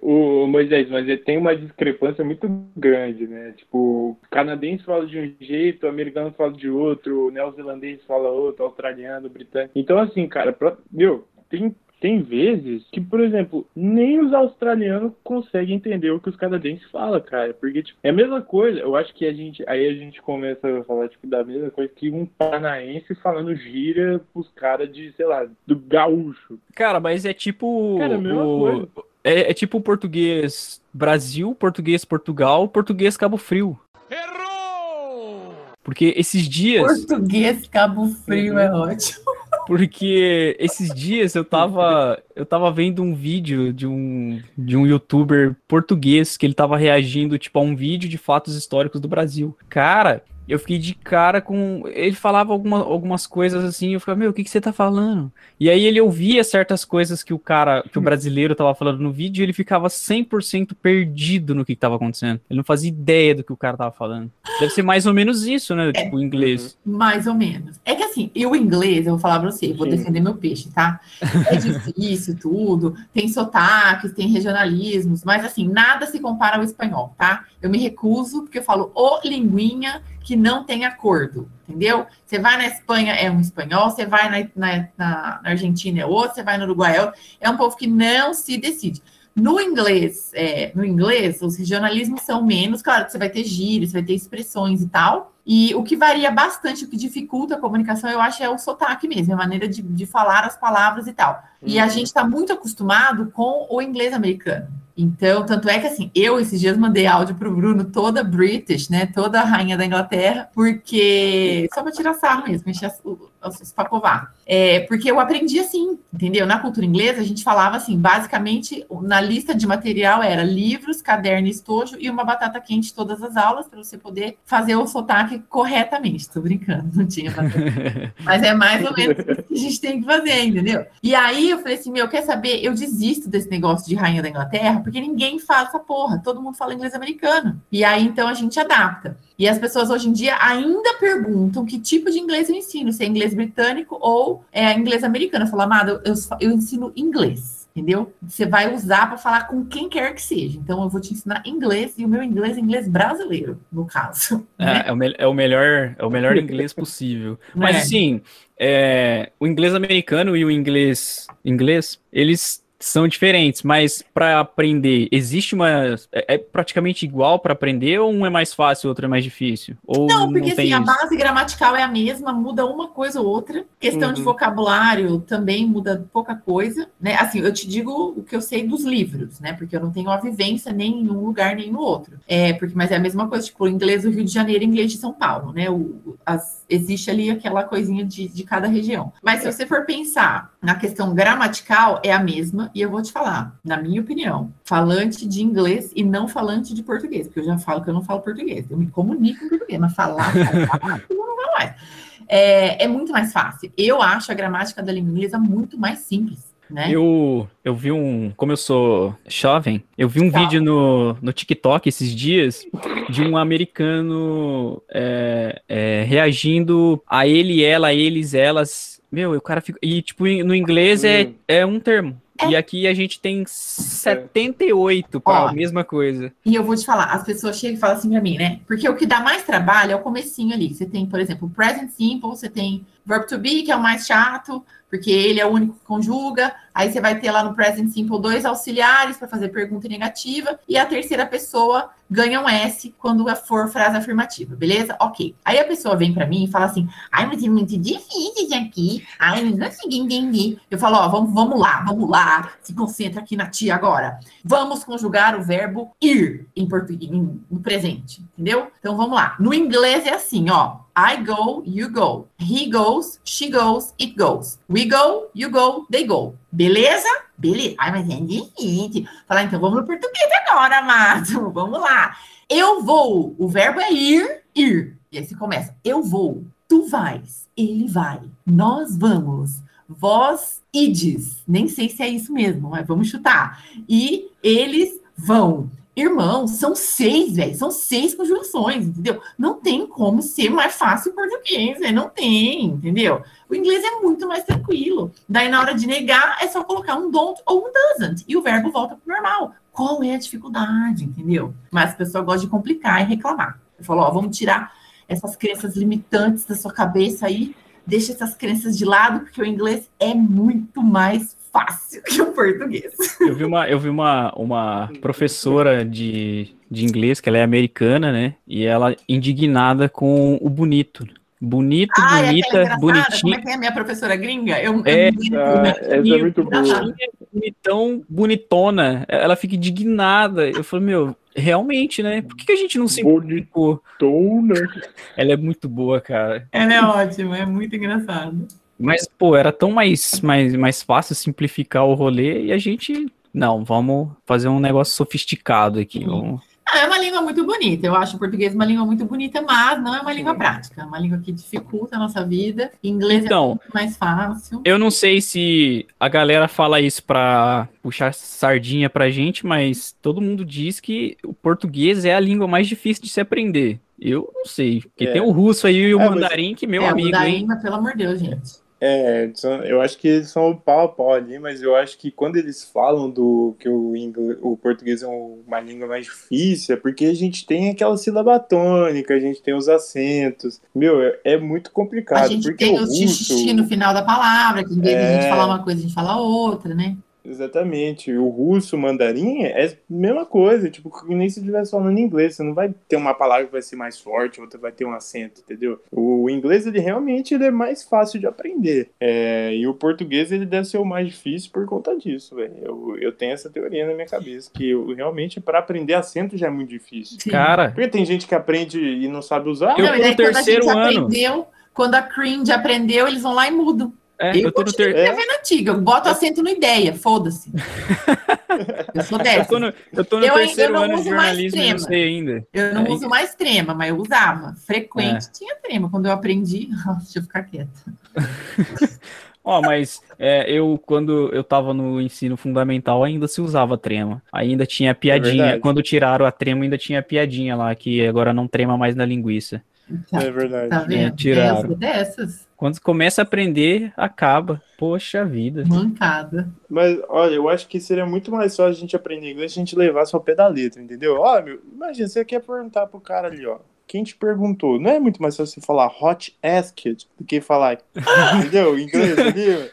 o Moisés, mas ele tem uma discrepância muito grande, né? Tipo, o canadense fala de um jeito, o americano fala de outro, o neozelandês fala outro, australiano, o britânico. Então, assim, cara, pra, meu, tem, tem vezes que, por exemplo, nem os australianos conseguem entender o que os canadenses falam, cara. Porque, tipo, é a mesma coisa. Eu acho que a gente. Aí a gente começa a falar, tipo, da mesma coisa que um paranaense falando gira pros caras de, sei lá, do gaúcho. Cara, mas é tipo. Cara, é a mesma o... coisa é, é tipo português Brasil, português Portugal, português Cabo Frio. Errou! Porque esses dias. Português Cabo Frio é ótimo. Porque esses dias eu tava, eu tava vendo um vídeo de um, de um youtuber português que ele tava reagindo, tipo, a um vídeo de fatos históricos do Brasil. Cara, eu fiquei de cara com. Ele falava alguma, algumas coisas assim, eu ficava, meu, o que, que você tá falando? E aí ele ouvia certas coisas que o cara, que o hum. brasileiro tava falando no vídeo, e ele ficava 100% perdido no que, que tava acontecendo. Ele não fazia ideia do que o cara tava falando. Deve ser mais ou menos isso, né? É, tipo, o inglês. Mais ou menos. É que assim, e o inglês, eu vou falar pra você, vou Sim. defender meu peixe, tá? É difícil tudo, tem sotaques, tem regionalismos, mas assim, nada se compara ao espanhol, tá? Eu me recuso, porque eu falo o linguinha que não tem acordo, entendeu? Você vai na Espanha, é um espanhol, você vai na, na, na Argentina, é outro, você vai no Uruguai, é outro. É um povo que não se decide. No inglês, é, no inglês, os regionalismos são menos, claro que você vai ter gírios, você vai ter expressões e tal, e o que varia bastante, o que dificulta a comunicação, eu acho, é o sotaque mesmo, a maneira de, de falar as palavras e tal. E a uhum. gente está muito acostumado com o inglês americano. Então, tanto é que assim, eu esses dias mandei áudio pro Bruno, toda British, né? Toda rainha da Inglaterra, porque. Só para tirar sarro mesmo, encher pacovar. É, porque eu aprendi assim, entendeu? Na cultura inglesa, a gente falava assim, basicamente, na lista de material era livros, caderno, estojo e uma batata quente todas as aulas, para você poder fazer o sotaque corretamente. Tô brincando, não tinha batata. Mas é mais ou menos isso que a gente tem que fazer, entendeu? E aí eu falei assim, meu, quer saber? Eu desisto desse negócio de rainha da Inglaterra, porque ninguém fala essa porra, todo mundo fala inglês americano. E aí então a gente adapta. E as pessoas hoje em dia ainda perguntam que tipo de inglês eu ensino, se é inglês britânico ou é inglês americano. Eu falo, amado, eu, eu ensino inglês entendeu? Você vai usar para falar com quem quer que seja. Então, eu vou te ensinar inglês e o meu inglês é inglês brasileiro, no caso. É, né? é, o, é, o, melhor, é o melhor inglês possível. Mas, é. assim, é, o inglês americano e o inglês inglês, eles são diferentes, mas para aprender, existe uma. É, é praticamente igual para aprender ou um é mais fácil, outro é mais difícil? Ou não, porque não assim, a base gramatical é a mesma, muda uma coisa ou outra. Questão uhum. de vocabulário também muda pouca coisa, né? Assim, eu te digo o que eu sei dos livros, né? Porque eu não tenho a vivência nem em um lugar nem no outro. É, porque, mas é a mesma coisa, tipo, o inglês do Rio de Janeiro e inglês de São Paulo, né? O, as, existe ali aquela coisinha de, de cada região. Mas se você for pensar na questão gramatical, é a mesma e eu vou te falar, na minha opinião, falante de inglês e não falante de português, porque eu já falo que eu não falo português, eu me comunico em português, mas falar, falar eu não vou mais. É, é muito mais fácil. Eu acho a gramática da língua inglesa muito mais simples. Né? Eu, eu vi um. Como eu sou jovem, eu vi um tá. vídeo no, no TikTok esses dias de um americano é, é, reagindo a ele, ela, eles, elas. Meu, o cara fica. E, tipo, no inglês é, é um termo. É. E aqui a gente tem 78 para a mesma coisa. E eu vou te falar, as pessoas chegam e falam assim para mim, né? Porque o que dá mais trabalho é o comecinho ali. Você tem, por exemplo, present simple, você tem verb to be, que é o mais chato, porque ele é o único que conjuga. Aí você vai ter lá no present simple dois auxiliares para fazer pergunta negativa e a terceira pessoa ganha um S quando for frase afirmativa, beleza? Ok. Aí a pessoa vem para mim e fala assim: "Ai, mas é muito difícil aqui. Ai, não consegui entender". Eu falo: "Ó, vamos, vamos lá, vamos lá. Se concentra aqui na tia agora. Vamos conjugar o verbo ir em português, no presente, entendeu? Então vamos lá. No inglês é assim, ó: I go, you go. He goes, she goes, it goes. We go, you go, they go. Beleza? Beleza. Ai, mas é difícil. Falar, então vamos no português agora, amado. Vamos lá. Eu vou. O verbo é ir, ir. E aí você começa. Eu vou. Tu vais. Ele vai. Nós vamos. Vós ides. Nem sei se é isso mesmo, mas vamos chutar. E eles vão. Irmão, são seis, velho. São seis conjunções, entendeu? Não tem como ser mais fácil o português, véio. não tem, entendeu? O inglês é muito mais tranquilo. Daí, na hora de negar, é só colocar um don't ou um doesn't. E o verbo volta pro normal. Qual é a dificuldade, entendeu? Mas a pessoa gosta de complicar e reclamar. Eu falo, ó, vamos tirar essas crenças limitantes da sua cabeça aí. Deixa essas crenças de lado, porque o inglês é muito mais fácil que o português. Eu vi uma, eu vi uma, uma professora de, de inglês, que ela é americana, né? E ela indignada com o bonito. Bonito, ah, bonita, é bonitinho. Como é que é a minha professora gringa? Eu, é, eu ah, essa é muito boa. Bonitão, bonitona. Ela fica indignada. Eu falo, meu, realmente, né? Por que, que a gente não se Bonitona. Ela é muito boa, cara. Ela é ótima, é muito engraçada. Mas, pô, era tão mais, mais, mais fácil simplificar o rolê e a gente. Não, vamos fazer um negócio sofisticado aqui. Vamos ah, é uma língua muito bonita. Eu acho o português uma língua muito bonita, mas não é uma língua prática. É uma língua que dificulta a nossa vida. Inglês é então, é muito mais fácil. Eu não sei se a galera fala isso para puxar sardinha pra gente, mas todo mundo diz que o português é a língua mais difícil de se aprender. Eu não sei, porque é. tem o russo aí e o é, mandarim, mas... que meu é, amigo, o mandarim, hein? Mas, pelo amor de Deus, gente. É, eu acho que eles são o pau a pau ali, mas eu acho que quando eles falam do que o, inglês, o português é uma língua mais difícil, é porque a gente tem aquela sílaba tônica, a gente tem os acentos. Meu, é, é muito complicado. A gente porque tem o xixi no final da palavra, que em vez é... de a gente é. falar uma coisa, a gente fala outra, né? Exatamente. O russo, o mandarim é a mesma coisa, tipo, nem se estivesse falando inglês. Você não vai ter uma palavra que vai ser mais forte, outra vai ter um acento, entendeu? O inglês, ele realmente ele é mais fácil de aprender. É, e o português, ele deve ser o mais difícil por conta disso, velho. Eu, eu tenho essa teoria na minha cabeça, que eu, realmente para aprender acento já é muito difícil. Sim. Cara. Porque tem gente que aprende e não sabe usar. Eu, no terceiro ano. Aprendeu, quando a cringe aprendeu, eles vão lá e mudam. É, eu, eu tô no ter... é. antiga, eu boto acento no ideia, foda-se. eu sou dessa. Eu tô no, eu tô no eu, terceiro eu ano de jornalismo e não sei ainda. Eu não é. uso mais trema, mas eu usava. Frequente é. tinha trema. Quando eu aprendi, deixa eu ficar quieta. Ó, oh, mas é, eu, quando eu tava no ensino fundamental, ainda se usava trema. Ainda tinha piadinha. É quando tiraram a trema, ainda tinha piadinha lá, que agora não trema mais na linguiça. Tá, é verdade. Tá vendo? É, tiraram. É dessas. Quando começa a aprender, acaba. Poxa vida. Mancada. Mas, olha, eu acho que seria muito mais fácil a gente aprender inglês se a gente levasse ao pé da letra, entendeu? Ó, meu, imagina, você quer perguntar pro cara ali, ó. Quem te perguntou? Não é muito mais fácil você falar hot asked do que falar, entendeu? Inglês ali,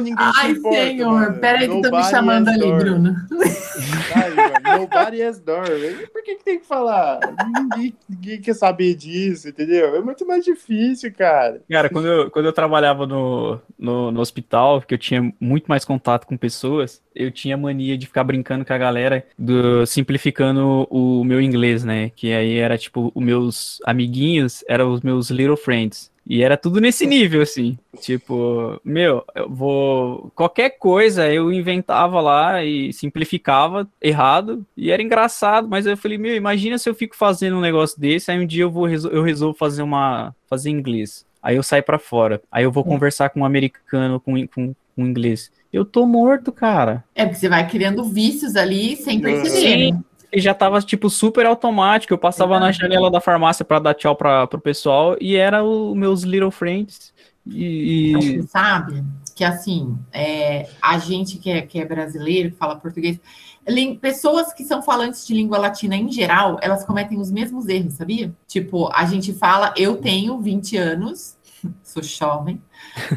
Ninguém Ai, importa, senhor, mano. peraí que tô me chamando ali, door. Bruno. Ai, mano, nobody has door. Por que, que tem que falar? Ninguém, ninguém, quer saber disso, entendeu? É muito mais difícil, cara. Cara, quando eu, quando eu trabalhava no, no, no hospital, que eu tinha muito mais contato com pessoas, eu tinha mania de ficar brincando com a galera, do, simplificando o meu inglês, né? Que aí era tipo, os meus amiguinhos eram os meus little friends. E era tudo nesse nível, assim. Tipo, meu, eu vou. Qualquer coisa eu inventava lá e simplificava errado. E era engraçado, mas eu falei, meu, imagina se eu fico fazendo um negócio desse, aí um dia eu vou eu resolvo fazer uma. fazer inglês. Aí eu saio para fora. Aí eu vou é. conversar com um americano com, com, com inglês. Eu tô morto, cara. É, porque você vai criando vícios ali sem perceber. Sim. E já tava, tipo, super automático. Eu passava na janela da farmácia para dar tchau para pro pessoal e era os meus little friends. E, e... sabe que assim, é, a gente que é, que é brasileiro, que fala português, pessoas que são falantes de língua latina em geral, elas cometem os mesmos erros, sabia? Tipo, a gente fala, eu tenho 20 anos, sou jovem.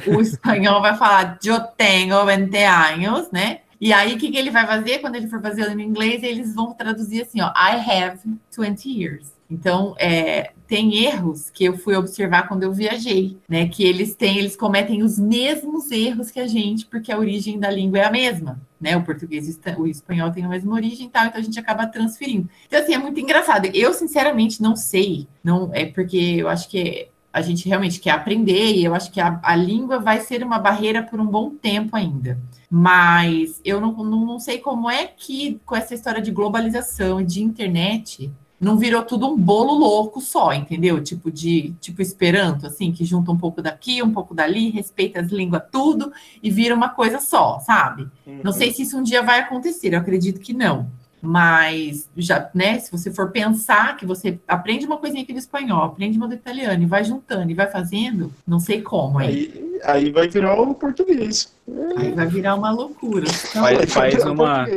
O espanhol vai falar, eu tenho 20 anos, né? E aí, o que, que ele vai fazer quando ele for fazer em inglês? Eles vão traduzir assim, ó, I have 20 years. Então, é, tem erros que eu fui observar quando eu viajei, né? Que eles têm, eles cometem os mesmos erros que a gente, porque a origem da língua é a mesma, né? O português o espanhol têm a mesma origem e tal, então a gente acaba transferindo. Então, assim, é muito engraçado. Eu, sinceramente, não sei, não é porque eu acho que a gente realmente quer aprender, e eu acho que a, a língua vai ser uma barreira por um bom tempo ainda. Mas eu não, não, não sei como é que, com essa história de globalização e de internet, não virou tudo um bolo louco só, entendeu? Tipo de tipo Esperanto, assim, que junta um pouco daqui, um pouco dali, respeita as línguas tudo e vira uma coisa só, sabe? Uhum. Não sei se isso um dia vai acontecer, eu acredito que não. Mas já, né, se você for pensar que você aprende uma coisinha aqui do espanhol, aprende uma do italiano e vai juntando e vai fazendo, não sei como aí. Aí, aí vai virar o português. Aí vai virar uma loucura. Faz, faz uma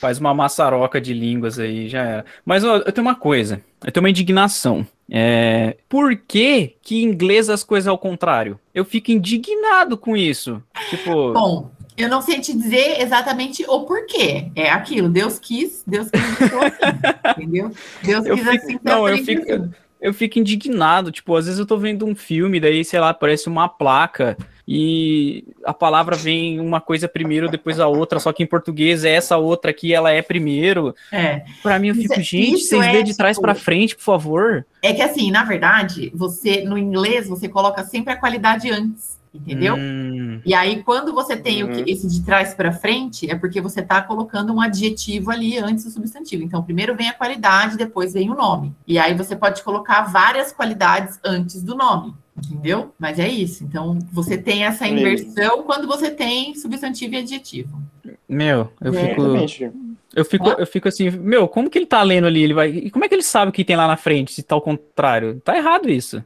faz uma maçaroca de línguas aí, já era. Mas ó, eu tenho uma coisa, eu tenho uma indignação. É, por que que em inglês as coisas ao contrário? Eu fico indignado com isso. Tipo, Bom, eu não sei te dizer exatamente o porquê. É aquilo, Deus quis, Deus quis assim, entendeu? Deus eu quis fico, assim. Não, eu fico, eu fico indignado. Tipo, às vezes eu tô vendo um filme, daí, sei lá, aparece uma placa e a palavra vem uma coisa primeiro, depois a outra, só que em português é essa outra aqui, ela é primeiro. É. Pra mim, eu fico, isso, gente, isso vocês é, de trás tipo, para frente, por favor. É que assim, na verdade, você, no inglês, você coloca sempre a qualidade antes. Entendeu? Hum. E aí, quando você tem uhum. esse de trás para frente, é porque você está colocando um adjetivo ali antes do substantivo. Então, primeiro vem a qualidade, depois vem o nome. E aí você pode colocar várias qualidades antes do nome. Entendeu? Mas é isso. Então, você tem essa inversão quando você tem substantivo e adjetivo. Meu, eu é. fico. Eu fico, eu fico assim, meu, como que ele tá lendo ali? Ele vai. E como é que ele sabe o que tem lá na frente, se tá ao contrário? Tá errado isso.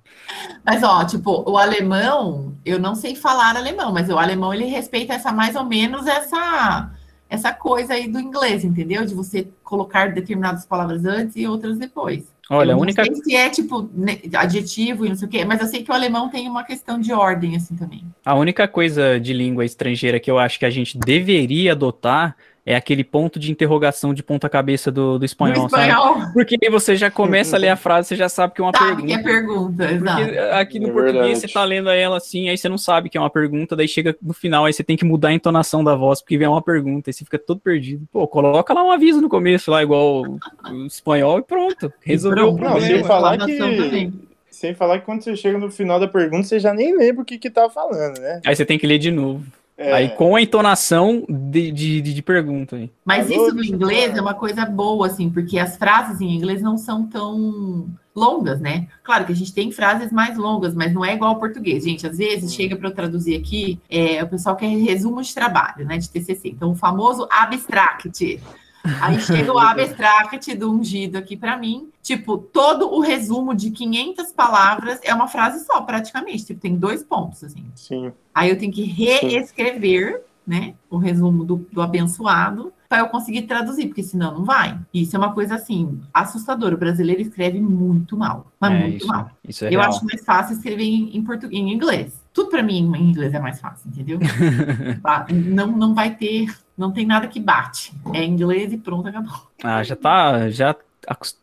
Mas, ó, tipo, o alemão, eu não sei falar alemão, mas o alemão ele respeita essa mais ou menos essa essa coisa aí do inglês, entendeu? De você colocar determinadas palavras antes e outras depois. Olha, a única. Não sei se é tipo adjetivo e não sei o quê, mas eu sei que o alemão tem uma questão de ordem, assim também. A única coisa de língua estrangeira que eu acho que a gente deveria adotar é aquele ponto de interrogação de ponta-cabeça do, do espanhol, do espanhol. Sabe? Porque aí você já começa a ler a frase, você já sabe que é uma sabe pergunta. Que é pergunta, exato. Aqui no é português verdade. você tá lendo ela assim, aí você não sabe que é uma pergunta, daí chega no final, aí você tem que mudar a entonação da voz, porque vem uma pergunta, aí você fica todo perdido. Pô, coloca lá um aviso no começo, lá, igual o espanhol, e pronto. Resolveu o problema. Não, sem falar que. Sem falar que quando você chega no final da pergunta, você já nem lembra o que que tá falando, né? Aí você tem que ler de novo. É. Aí com a entonação de, de, de pergunta. Aí. Mas isso no inglês é uma coisa boa, assim, porque as frases em inglês não são tão longas, né? Claro que a gente tem frases mais longas, mas não é igual ao português. Gente, às vezes chega para eu traduzir aqui, é, o pessoal quer resumo de trabalho, né, de TCC. Então, o famoso abstract. Aí chega o abstract do ungido aqui para mim. Tipo, todo o resumo de 500 palavras é uma frase só, praticamente. Tipo, tem dois pontos, assim. Sim. Aí eu tenho que reescrever, né? O resumo do, do abençoado para eu conseguir traduzir, porque senão não vai. Isso é uma coisa assim assustadora. O brasileiro escreve muito mal, mas é, muito isso, mal. Isso é eu real. acho mais fácil escrever em, em português, em inglês. Tudo para mim em inglês é mais fácil, entendeu? não, não vai ter, não tem nada que bate. É inglês e pronto, acabou. Ah, já tá, já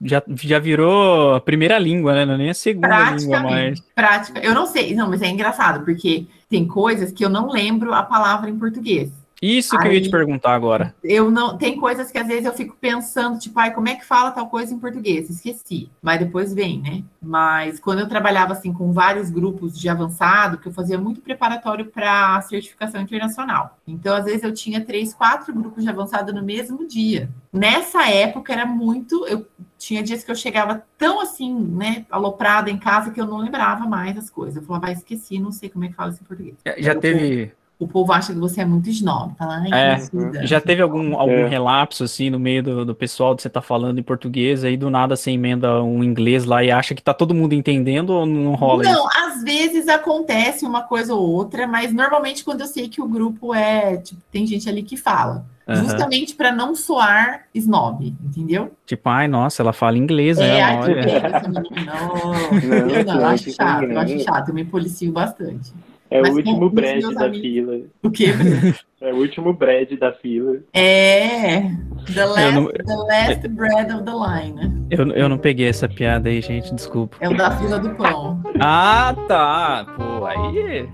já, já virou a primeira língua, né? Não é nem a segunda língua mais. Prática. Eu não sei, não, mas é engraçado, porque tem coisas que eu não lembro a palavra em português. Isso que aí, eu ia te perguntar agora. Eu não, tem coisas que às vezes eu fico pensando, tipo, ai, como é que fala tal coisa em português? Esqueci. Mas depois vem, né? Mas quando eu trabalhava assim com vários grupos de avançado, que eu fazia muito preparatório para certificação internacional. Então, às vezes eu tinha três, quatro grupos de avançado no mesmo dia. Nessa época era muito, eu tinha dias que eu chegava tão assim, né, aloprada em casa que eu não lembrava mais as coisas. Eu falava, ah, esqueci, não sei como é que fala isso em português. Já teve o povo acha que você é muito snob. Fala, é, já teve algum, algum é. relapso, assim, no meio do, do pessoal que você tá falando em português, aí do nada você emenda um inglês lá e acha que tá todo mundo entendendo ou não rola Não, isso? às vezes acontece uma coisa ou outra, mas normalmente quando eu sei que o grupo é, tipo, tem gente ali que fala. Uhum. Justamente para não soar snob, entendeu? Tipo, ai, nossa, ela fala inglês, é, né? Ai, não, não, eu não, eu acho chato, eu acho chato, eu me policio bastante. É Mas, o último Brad da amigos... fila. O quê? é o último Brad da fila. É. The last, não... the last bread of the line. Eu, eu não peguei essa piada aí, gente, desculpa. É o da fila do pão. ah, tá. Pô, aí.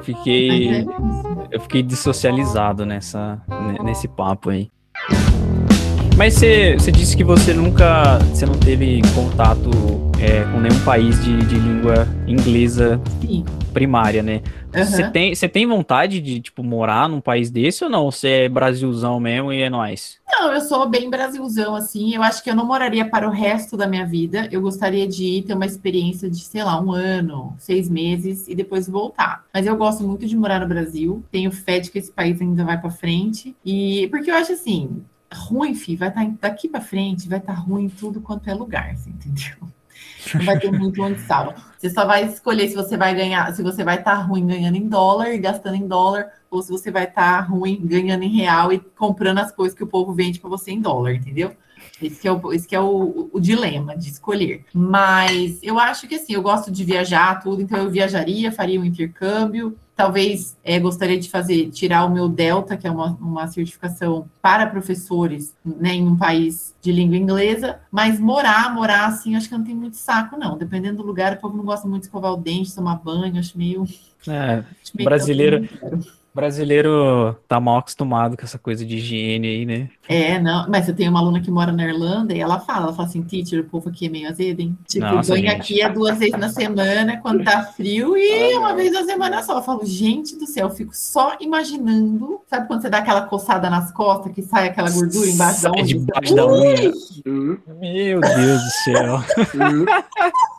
fiquei. É eu fiquei dissocializado nessa, nesse papo aí. Mas você, disse que você nunca, você não teve contato é, com nenhum país de, de língua inglesa Sim. primária, né? Você uhum. tem, tem vontade de, tipo, morar num país desse ou não? Você é Brasilzão mesmo e é nóis? Não, eu sou bem Brasilzão, assim. Eu acho que eu não moraria para o resto da minha vida. Eu gostaria de ir ter uma experiência de, sei lá, um ano, seis meses e depois voltar. Mas eu gosto muito de morar no Brasil. Tenho fé de que esse país ainda vai para frente. E porque eu acho assim, ruim, fi, vai estar tá, daqui para frente, vai estar tá ruim em tudo quanto é lugar, entendeu? Não vai ter muito onde salva. Você só vai escolher se você vai ganhar, se você vai estar tá ruim ganhando em dólar e gastando em dólar, ou se você vai estar tá ruim ganhando em real e comprando as coisas que o povo vende para você em dólar, entendeu? Esse é, o, esse é o, o, dilema de escolher. Mas eu acho que assim, eu gosto de viajar, tudo, então eu viajaria, faria um intercâmbio. Talvez é, gostaria de fazer, tirar o meu Delta, que é uma, uma certificação para professores né, em um país de língua inglesa, mas morar, morar assim, acho que não tem muito saco, não. Dependendo do lugar, o povo não gosta muito de escovar o dente, tomar banho, acho meio. É, acho meio brasileiro. Brasileiro tá mal acostumado com essa coisa de higiene aí, né? É, não, mas eu tenho uma aluna que mora na Irlanda e ela fala, ela fala assim, teacher, o povo aqui é meio azedo, hein? Tipo, Nossa, banho gente. aqui é duas vezes na semana, quando tá frio, e uma vez na semana só. Eu falo, gente do céu, eu fico só imaginando, sabe quando você dá aquela coçada nas costas, que sai aquela gordura embaixo da Sai unha? debaixo da unha. Hum, Meu Deus do céu.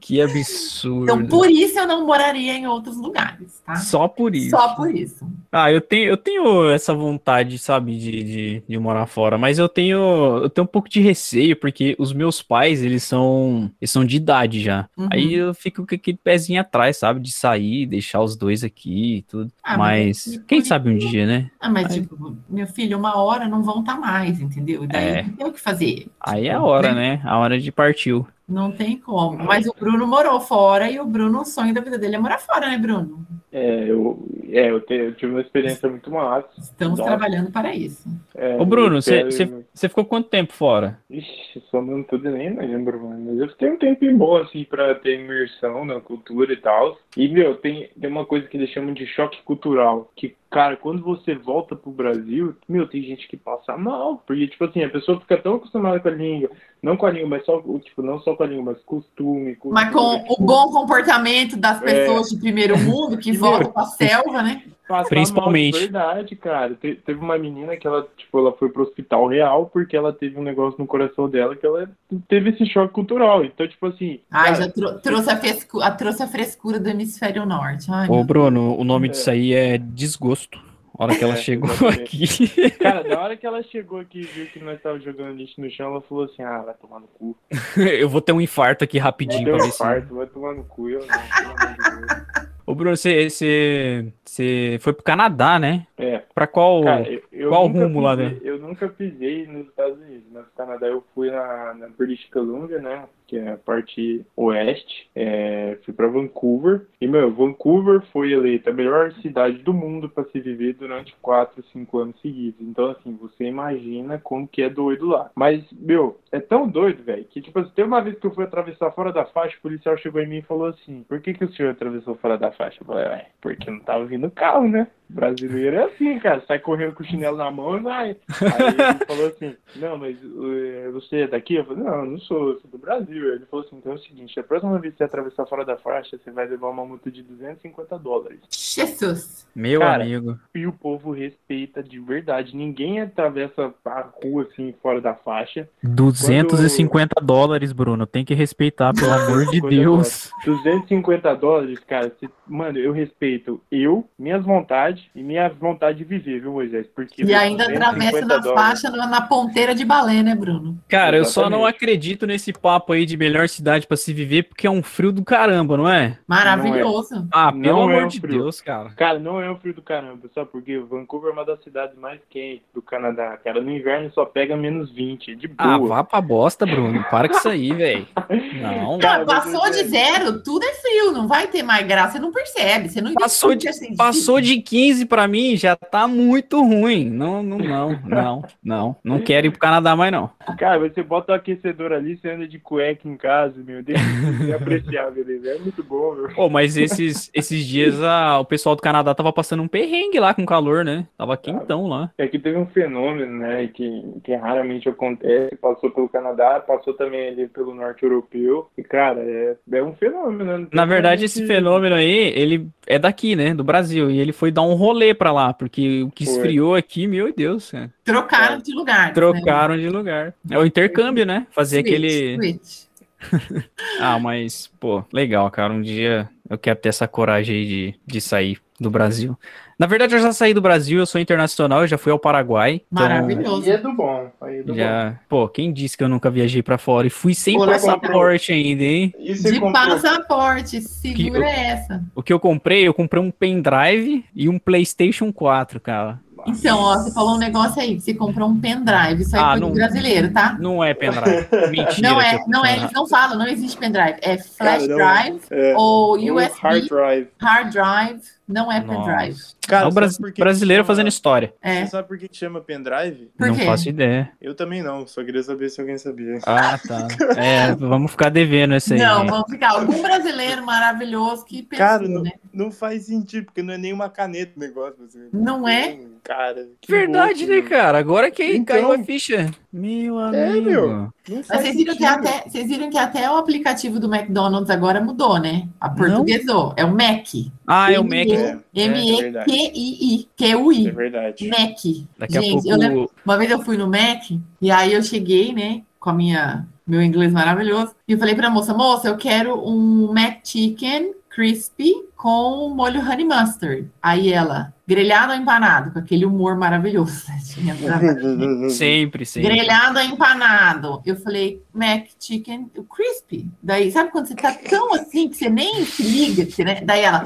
Que absurdo. Então, por isso eu não moraria em outros lugares, tá? Só por isso. Só por isso. Ah, eu tenho, eu tenho essa vontade, sabe, de, de, de morar fora, mas eu tenho, eu tenho um pouco de receio, porque os meus pais, eles são, eles são de idade já. Uhum. Aí eu fico com aquele pezinho atrás, sabe, de sair, deixar os dois aqui e tudo. Ah, mas, mas é que quem sabe um dia, né? Ah, mas, Aí- tipo, meu filho, uma hora não vão estar mais, entendeu? E daí É. não tem o que fazer. Aí é Tipo, a hora, né? A hora de partiu. Não tem como. Mas o Bruno morou fora e o Bruno, o sonho da vida dele é morar fora, né, Bruno? É, eu, é, eu, te- eu tive uma experiência muito massa. Estamos Nossa. trabalhando para isso. É, Ô, Bruno, você quero- ficou quanto tempo fora? Ixi, somando tudo nem lembro, mano. Mas eu fiquei um tempinho bom, assim, pra ter imersão na cultura e tal. E, meu, tem, tem uma coisa que eles chamam de choque cultural. Que, cara, quando você volta pro Brasil, meu, tem gente que passa mal. Porque, tipo assim, a pessoa fica tão acostumada com a língua. Não com a língua, mas só, tipo, não só com a língua, mas costume. Cultura, Mas com tipo, o bom comportamento das É. pessoas de primeiro mundo que voltam para a selva, né? Passar Principalmente. mal de verdade, cara. Te- teve uma menina que ela, tipo, ela foi pro hospital real porque ela teve um negócio no coração dela que ela teve esse choque cultural. Então, tipo assim. Cara, já trou- trouxe, a frescu- a, trouxe a frescura do hemisfério norte. Ai, Ô, Bruno, o nome É. disso aí é desgosto. A hora que ela É, chegou exatamente. aqui. Cara, da hora que ela chegou aqui e viu que nós tava jogando lixo no chão, ela falou assim: ah, vai tomar no cu. Eu vou ter um infarto aqui Vou rapidinho ter pra um ver se. infarto, vai tomar no cu. Eu não, Ô, Bruno, você, você, você foi pro Canadá, né? É, Pra qual. cara, eu, eu qual rumo lá, pisei- né? Eu nunca pisei nos Estados Unidos, mas no Canadá eu fui na, na British Columbia, né? Que é a parte oeste. É, fui pra Vancouver. E, meu, Vancouver foi eleita a melhor cidade do mundo pra se viver durante 4, 5 anos seguidos. Então, assim, você imagina como que é doido lá. Mas, meu, é tão doido, velho, que, tipo, tem uma vez que eu fui atravessar fora da faixa, o policial chegou em mim e falou assim: Por que, que o senhor atravessou fora da faixa? Eu falei, ué, porque não tava vindo carro, né? Brasileiro é assim, cara, sai correndo com o chinelo na mão e vai. Aí ele falou assim: Não, mas eh, você é daqui? Eu falei: Não, não sou, eu sou do Brasil. Ele falou assim: Então é o seguinte, a próxima vez que você atravessar fora da faixa, você vai levar uma multa de 250 dólares. Jesus. Meu Cara, amigo. E o povo respeita de verdade. Ninguém atravessa a rua assim fora da faixa. 250 dólares, Bruno. Tem que respeitar, pelo amor de 250 Deus. 250 dólares, cara, se- mano, eu respeito eu, minhas vontades e minha vontade de viver, viu, Moisés? Porque E ainda 250 atravessa na dólares- faixa, na, na ponteira de balé, né, Bruno? Cara, eu só não Exatamente. acredito nesse papo aí de melhor cidade pra se viver, porque é um frio do caramba, não é? Maravilhoso. Ah, Não pelo é amor um de frio. Deus, cara. Cara, não é um frio do caramba, sabe por quê? Vancouver é uma das cidades mais quentes do Canadá, cara. No inverno só pega menos 20, de Ah, boa. vá pra bosta, Bruno. Para com isso aí, velho. Não. Cara, Não, passou mas de é- zero, tudo é frio, não vai ter mais graça, você não percebe, você não Passou de, assim, passou de 15 pra mim, já tá muito ruim. Não, não, não, não, não. Não quero ir pro Canadá mais, não. Cara, você bota o aquecedor ali, você anda de cueca em casa, meu Deus. É apreciável, beleza? É muito bom, meu. Pô, mas esses, esses dias a, o pessoal do Canadá tava passando um perrengue lá com calor, né? Tava quentão lá. É que teve um fenômeno, né, que, que raramente acontece, passou pelo Canadá, passou também ali pelo norte europeu, e cara, é, é um fenômeno, né? Na verdade, esse fenômeno aí, ele é daqui, né? Do Brasil. E ele foi dar um rolê pra lá, porque o que Foi. esfriou aqui, meu Deus, cara. trocaram de lugar. né? Trocaram de lugar. É o intercâmbio, né? Fazer Switch, aquele. switch. Ah, mas, pô, legal, cara. Um dia eu quero ter essa coragem aí de, de sair do Brasil. Na verdade, eu já saí do Brasil, eu sou internacional, eu já fui ao Paraguai. Então, Maravilhoso. Aí é do bom, aí é do bom. já, pô, quem disse que eu nunca viajei pra fora e fui sem Pô, passaporte ainda, hein? E De comprou- passaporte, segura Que- essa. O que eu comprei, eu comprei um pendrive e um PlayStation 4, cara. Então, ó, você falou um negócio aí, você comprou um pendrive, isso aí Ah, foi não- do brasileiro, tá? Não é pendrive. Mentira. Não que é, não é, eles não falam, não existe pendrive. É flash Cara, não. drive É, ou um USB, hard drive. hard drive, Não é pendrive. Nossa. Cara, É o bras- brasileiro chama- fazendo história. É. Você sabe por que chama pendrive? Por não quê? faço ideia. Eu também não, só queria saber se alguém sabia. Ah, tá. É, vamos ficar devendo essa aí. Não, vamos ficar. Algum brasileiro maravilhoso que pensou, Cara, não, né? não faz sentido, porque não é nem uma caneta o negócio. Assim. Não é? Cara, que Verdade, louco, né, cara? Agora que Então- caiu a ficha. Meu amigo. meu. Não Mas faz vocês viram, que até, vocês viram que até o aplicativo do McDonald's agora mudou, né? A portuguesou. É o Mac. Ah, é o Mac. É, M-E-Q-I-I. é Q-U-I. verdade. Mac. Daqui a Gente, pouco. eu lembro- Uma vez eu fui no Mac e aí eu cheguei, né, com a minha meu inglês maravilhoso, e eu falei pra moça, moça, eu quero um Mac Chicken crispy com molho honey mustard. Aí ela, grelhado ou empanado, com aquele humor maravilhoso. né, Sempre, sempre. Grelhado ou empanado? Eu falei, Mac Chicken crispy. Daí, sabe quando você tá tão assim que você nem se liga, que, né? Daí ela,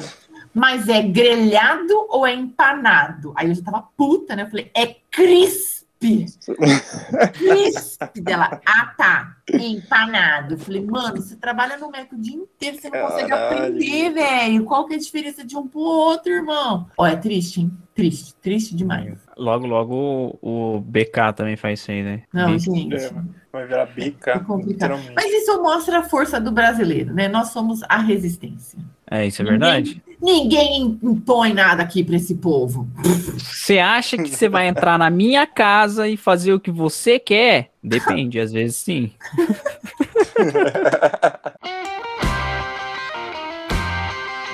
mas é grelhado ou é empanado? Aí eu já tava puta, né? Eu falei, é crispy. Dela. Ah, tá. Empanado. Eu falei, mano, você trabalha no Mac o dia inteiro, você não consegue Caralho. aprender, velho. Qual que é a diferença de um pro outro, irmão? Ó, é triste, hein? Triste, triste demais. Logo, logo o, BK também faz isso aí, né? Não, gente. É, vai virar BK, É complicado. Mas isso mostra a força do brasileiro, né? Nós somos a resistência. É, isso é verdade. Ninguém impõe nada aqui para esse povo. Você acha que você vai entrar na minha casa e fazer o que você quer? Depende, às vezes sim.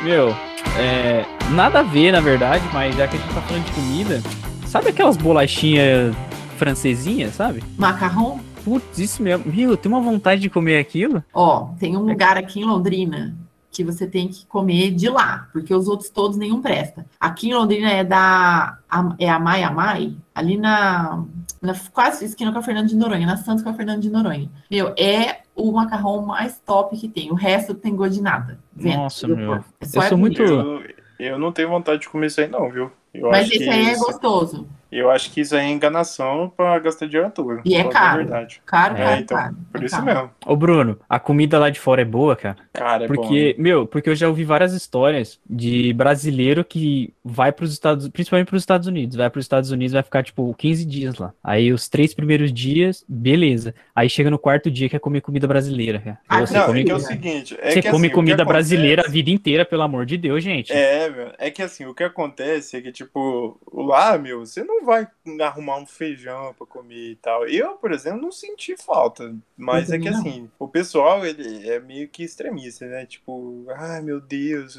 Meu, é, nada a ver, na verdade, mas já que a gente tá falando de comida, sabe aquelas bolachinhas francesinhas, sabe? Macarrão? Putz, isso mesmo. Meu, eu tenho uma vontade de comer aquilo. Ó, tem um lugar aqui em Londrina que você tem que comer de lá, porque os outros todos nenhum presta. Aqui em Londrina é da a- é a Mai Amai, ali na, na quase esquina com a Fernando de Noronha, na Santos com a Fernando de Noronha. Meu, é o macarrão mais top que tem. O resto tem gosto de nada. Vento, Nossa, eu- meu. é Eu sou bonito. muito- Eu, eu não tenho vontade de comer isso aí, não, viu? Eu Mas acho esse que aí é isso- gostoso. Eu acho que isso aí é enganação pra gastar dinheiro à toa. E é caro. verdade. Caro, É, caro, então, caro. Por É isso caro. mesmo. Ô, Bruno, a comida lá de fora é boa, cara. Cara, é Porque, bom. meu, porque eu já ouvi várias histórias de brasileiro que vai para os Estados, principalmente para os Estados Unidos, vai para os Estados Unidos, vai ficar tipo 15 dias lá. Aí os três primeiros dias, beleza. Aí chega no quarto dia quer comer comida brasileira, cara. Ah, Você Não, come, é que é o seguinte. É você que, come assim, que comida acontece- brasileira a vida inteira, pelo amor de Deus, gente. É, meu, é que assim, o que acontece é que, tipo, lá, meu, você não vai arrumar um feijão pra comer e tal. Eu, por exemplo, não senti falta. Mas é que não. assim, o pessoal, ele é meio que extremista, né? Tipo, ai meu Deus,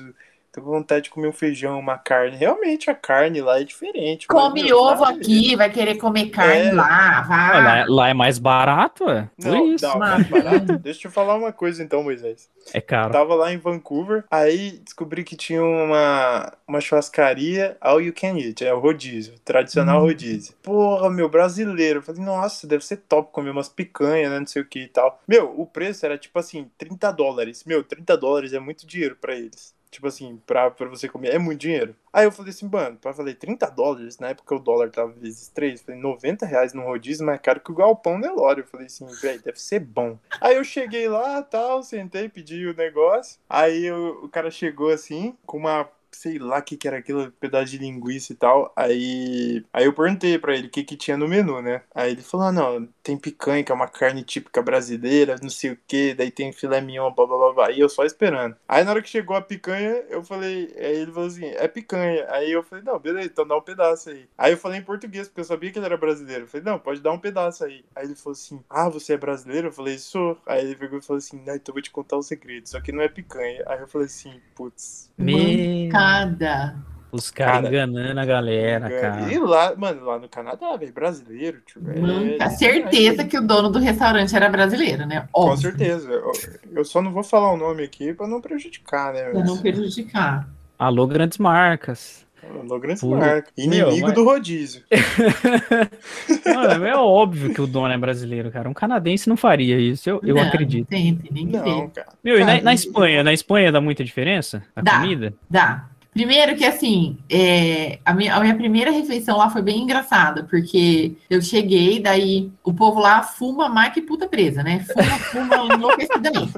tô com vontade de comer um feijão, uma carne. Realmente a carne lá é diferente. Come ovo lá- aqui, vai querer comer carne É. lá, Ah, vai. lá, lá é mais barato, ué. Por Não, isso. não, mais barato. Deixa eu te falar uma coisa então, Moisés. É caro. Tava lá em Vancouver, aí descobri que tinha uma, uma churrascaria all you can eat, é o rodízio, tradicional Hum. rodízio. Porra, meu, brasileiro. Eu falei, nossa, deve ser top comer umas picanhas, né, não sei o que e tal. Meu, o preço era tipo assim, 30 dólares. Meu, 30 dólares é muito dinheiro pra eles. Tipo assim, pra, pra você comer, é muito dinheiro. Aí eu falei assim, mano, eu falei, 30 dólares, na época o dólar tava vezes 3, falei, 90 reais no rodízio, mais caro que o galpão Nelório. Eu falei assim, velho, deve ser bom. Aí eu cheguei lá, tal, sentei, pedi o negócio. Aí o, o cara chegou assim, com uma sei lá o que, que era aquilo, pedaço de linguiça e tal. Aí, aí eu perguntei pra ele o que, que tinha no menu, né? Aí ele falou: ah, não, tem picanha, que é uma carne típica brasileira, não sei o que, daí tem filé mignon, blá blá blá blá. E eu só esperando. Aí na hora que chegou a picanha, eu falei, aí ele falou assim: é picanha. Aí eu falei: não, beleza, então dá um pedaço aí. Aí eu falei em português, porque eu sabia que ele era brasileiro. Eu falei: não, pode dar um pedaço aí. Aí ele falou assim: ah, você é brasileiro? Eu falei: sou. Aí ele pegou e falou assim: não, então eu vou te contar o segredo, só que não é picanha. Aí eu falei assim: putz. Me... Mancada. Os caras Cara, enganando a galera, cara. E lá, mano, lá no Canadá, velho, brasileiro, tio. é- Manca. é- Certeza que o dono do restaurante era brasileiro, né? Com Óbvio. certeza. Eu, eu só não vou falar o nome aqui pra não prejudicar, né? Pra não prejudicar. Alô, grandes marcas. No grande Pô, marca. Inimigo meu, mas- do rodízio. Mano, é óbvio que o dono é brasileiro, cara. Um canadense não faria isso, eu, eu Não, acredito. Tem, tem nem que Não, ver. cara. Meu, e na, Cara, na Espanha? Na Espanha dá muita diferença a Dá. comida? Dá. Primeiro que, assim, é, a, minha, a minha primeira refeição lá foi bem engraçada, porque eu cheguei, daí o povo lá fuma mais que puta presa, né? Fuma, fuma enlouquecidamente.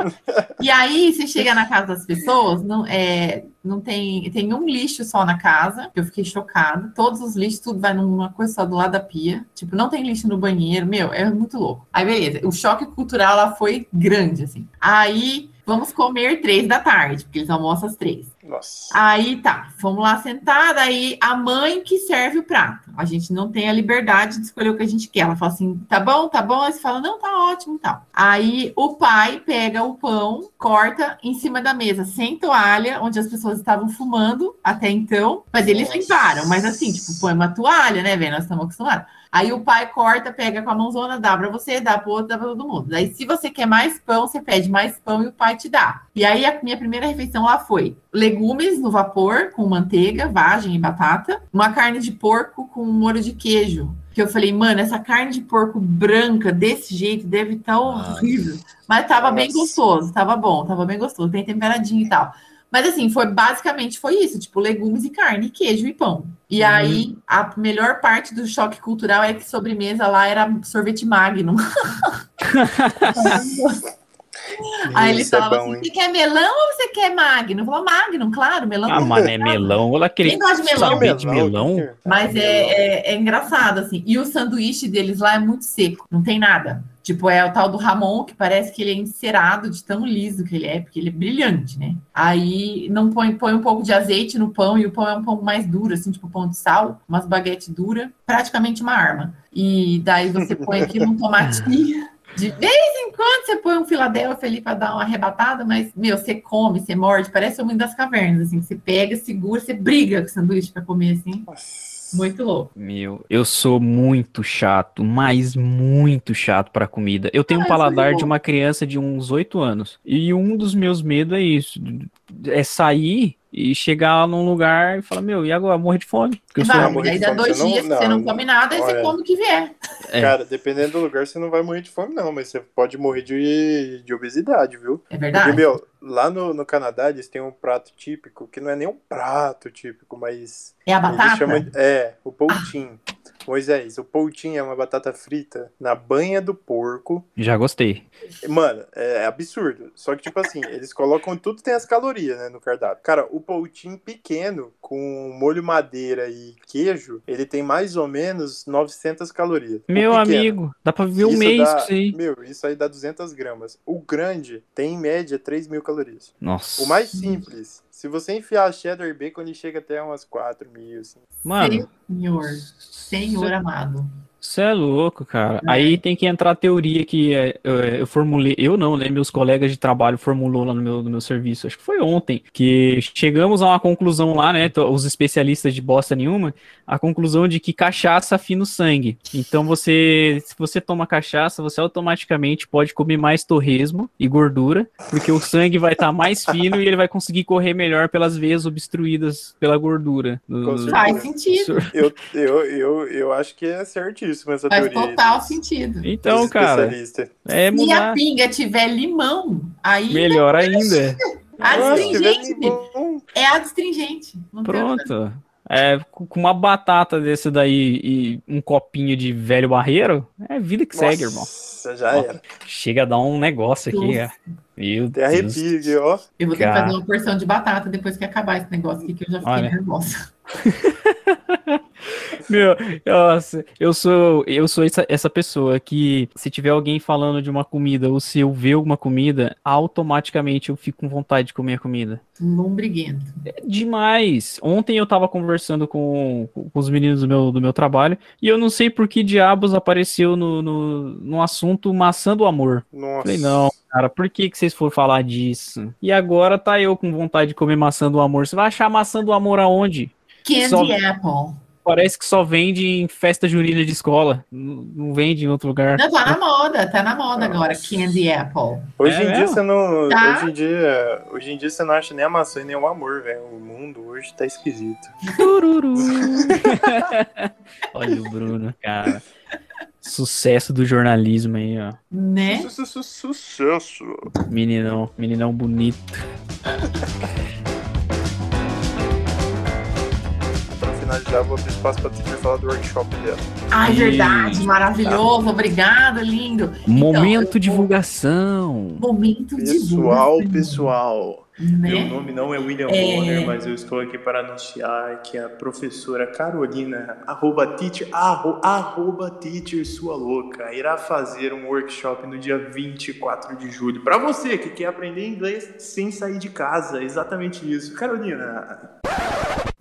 E aí, você chega na casa das pessoas, não, é, não tem, tem um lixo só na casa, eu fiquei chocada. Todos os lixos, tudo vai numa coisa só do lado da pia. Tipo, não tem lixo no banheiro, meu, é muito louco. Aí, beleza, o choque cultural lá foi grande, assim. Aí, vamos comer três da tarde, porque eles almoçam às três. Nossa. Aí tá, vamos lá sentada, aí a mãe que serve o prato. A gente não tem a liberdade de escolher o que a gente quer. Ela fala assim, tá bom, tá bom. Aí você fala, não, tá ótimo e tal. Aí o pai pega o pão, corta em cima da mesa, sem toalha, onde as pessoas estavam fumando até então. Mas eles Nossa. limparam, mas assim, tipo, põe uma toalha, né, velho? Nós estamos acostumados. Aí o pai corta, pega com a mãozona, dá pra você, dá pro outro, dá pra todo mundo. Daí, se você quer mais pão, você pede mais pão e o pai te dá. E aí, a minha primeira refeição lá foi legumes no vapor, com manteiga, vagem e batata, uma carne de porco com molho de queijo. Que eu falei, mano, essa carne de porco branca desse jeito deve estar horrível. Mas tava bem Nossa. gostoso, tava bom, tava bem gostoso, bem temperadinho e tal. Mas assim, foi basicamente foi isso, tipo, legumes e carne, queijo e pão. E aí, a melhor parte do choque cultural é que sobremesa lá era sorvete Magnum. Aí eles Isso é falavam bom, assim: hein? você quer melão ou você quer Magnum? Eu falava Magnum, claro, melão. Ah, não mano, é melão. Olha aquele Quem gosta de melão? de melão. Mas é, é, é engraçado, assim. E o sanduíche deles lá é muito seco, não tem nada. Tipo, é o tal do Ramon, que parece que ele é encerado de tão liso que ele é, porque ele é brilhante, né? Aí não põe, põe um pouco de azeite no pão, e o pão é um pão mais duro, assim, tipo pão de sal, umas baguetes duras, praticamente uma arma. E daí você põe aquilo um tomatinho. De vez em quando você põe um Filadélfia ali para dar uma arrebatada, mas, meu, você come, você morde, parece o homem das cavernas, assim. Você pega, segura, você briga com o sanduíche para comer, assim. Muito louco. Meu, eu sou muito chato, mas muito chato pra comida. Eu tenho um Ah, paladar de uma criança de uns 8 anos. E um dos meus medos é isso. É sair e chegar lá num lugar e falar, meu, e agora? Morrer de fome. Porque eu sou morrer aí dá dois você não- dias que você não não, come nada, aí você come o que vier. É. Cara, dependendo do lugar, você não vai morrer de fome, não, mas você pode morrer de, de obesidade, viu? É Porque, verdade? meu, lá no, no Canadá eles têm um prato típico, que não é nem um prato típico, mas É a eles batata? chamam É, o poutim. Moisés, o poutim é uma batata frita na banha do porco. Já gostei. Mano, é absurdo. Só que, tipo assim, eles colocam tudo tem as calorias, né, no cardápio. Cara, o poutim pequeno, com molho madeira e queijo, ele tem mais ou menos 900 calorias. Meu amigo, dá pra viver um Isso mês dá- com isso aí. Meu, isso aí dá 200 gramas. O grande tem, em média, 3 mil calorias. Nossa. O mais simples, se você enfiar cheddar e bacon, ele chega até umas 4 mil, assim. Mano, Senhor, Senhor amado. Você é louco, cara. É. Aí tem que entrar a teoria que é, eu, eu formulei, eu não, né? Meus colegas de trabalho formulou lá no meu, no meu serviço, acho que foi ontem, que chegamos a uma conclusão lá, né? Os especialistas de bosta nenhuma, a conclusão de que cachaça afina o sangue. Então você, se você toma cachaça, você automaticamente pode comer mais torresmo e gordura, porque o sangue vai estar mais fino e ele vai conseguir correr melhor pelas veias obstruídas pela gordura. do- do-. Faz sentido. Eu, eu, eu, eu acho que é certíssimo essa Faz teoria. aí total dos- sentido. Então, cara, é Se a mudar. pinga tiver limão, aí Melhor ainda. a Nossa, se tiver astringente limão, é a astringente. Não tem outra. Pronto. É, com uma batata desse daí e um copinho de velho barreiro, é vida que segue, irmão. Nossa, já Ó, era. Chega a dar um negócio aqui, Nossa. é. Meu Tem Deus. arrepio aqui, ó. Eu vou ter que fazer uma porção de batata depois que acabar esse negócio aqui, que eu já fiquei Olha. nervosa. Meu, nossa, eu sou, eu sou essa, essa pessoa que se tiver alguém falando de uma comida ou se eu ver alguma comida, automaticamente eu fico com vontade de comer a comida. Lombriguento. É demais. Ontem eu tava conversando com, com os meninos do meu, do meu trabalho e eu não sei por que diabos apareceu no, no, no assunto maçã do amor. Nossa. Falei, não, cara, por que, que vocês foram falar disso? E agora tá eu com vontade de comer maçã do amor. Você vai achar maçã do amor aonde? Candy Só- apple. Parece que só vende em festa junina de escola. Não vende em outro lugar. Não, tá na moda, tá na moda agora, candy apple. Hoje É em dia você não. Tá. Hoje em dia. Hoje em dia você não acha nem a maçã e nem o amor, velho. O mundo hoje tá esquisito. Tururu. Olha o Bruno, cara. Sucesso do jornalismo aí, ó. Né? Su- su- su- Sucesso. Meninão, meninão bonito. finalizar, vou abrir espaço pra Teacher falar do workshop dela. Ai, verdade, maravilhoso, obrigada, lindo. Momento Então, divulgação. Momento Pessoal, divulgação, pessoal. né? Meu nome não é William É. Bonner, mas eu estou aqui para anunciar que a professora Carolina, arroba teacher, arro, arroba teacher sua louca, irá fazer um workshop no dia 24 de julho. Para você que quer aprender inglês sem sair de casa, exatamente isso. Carolina,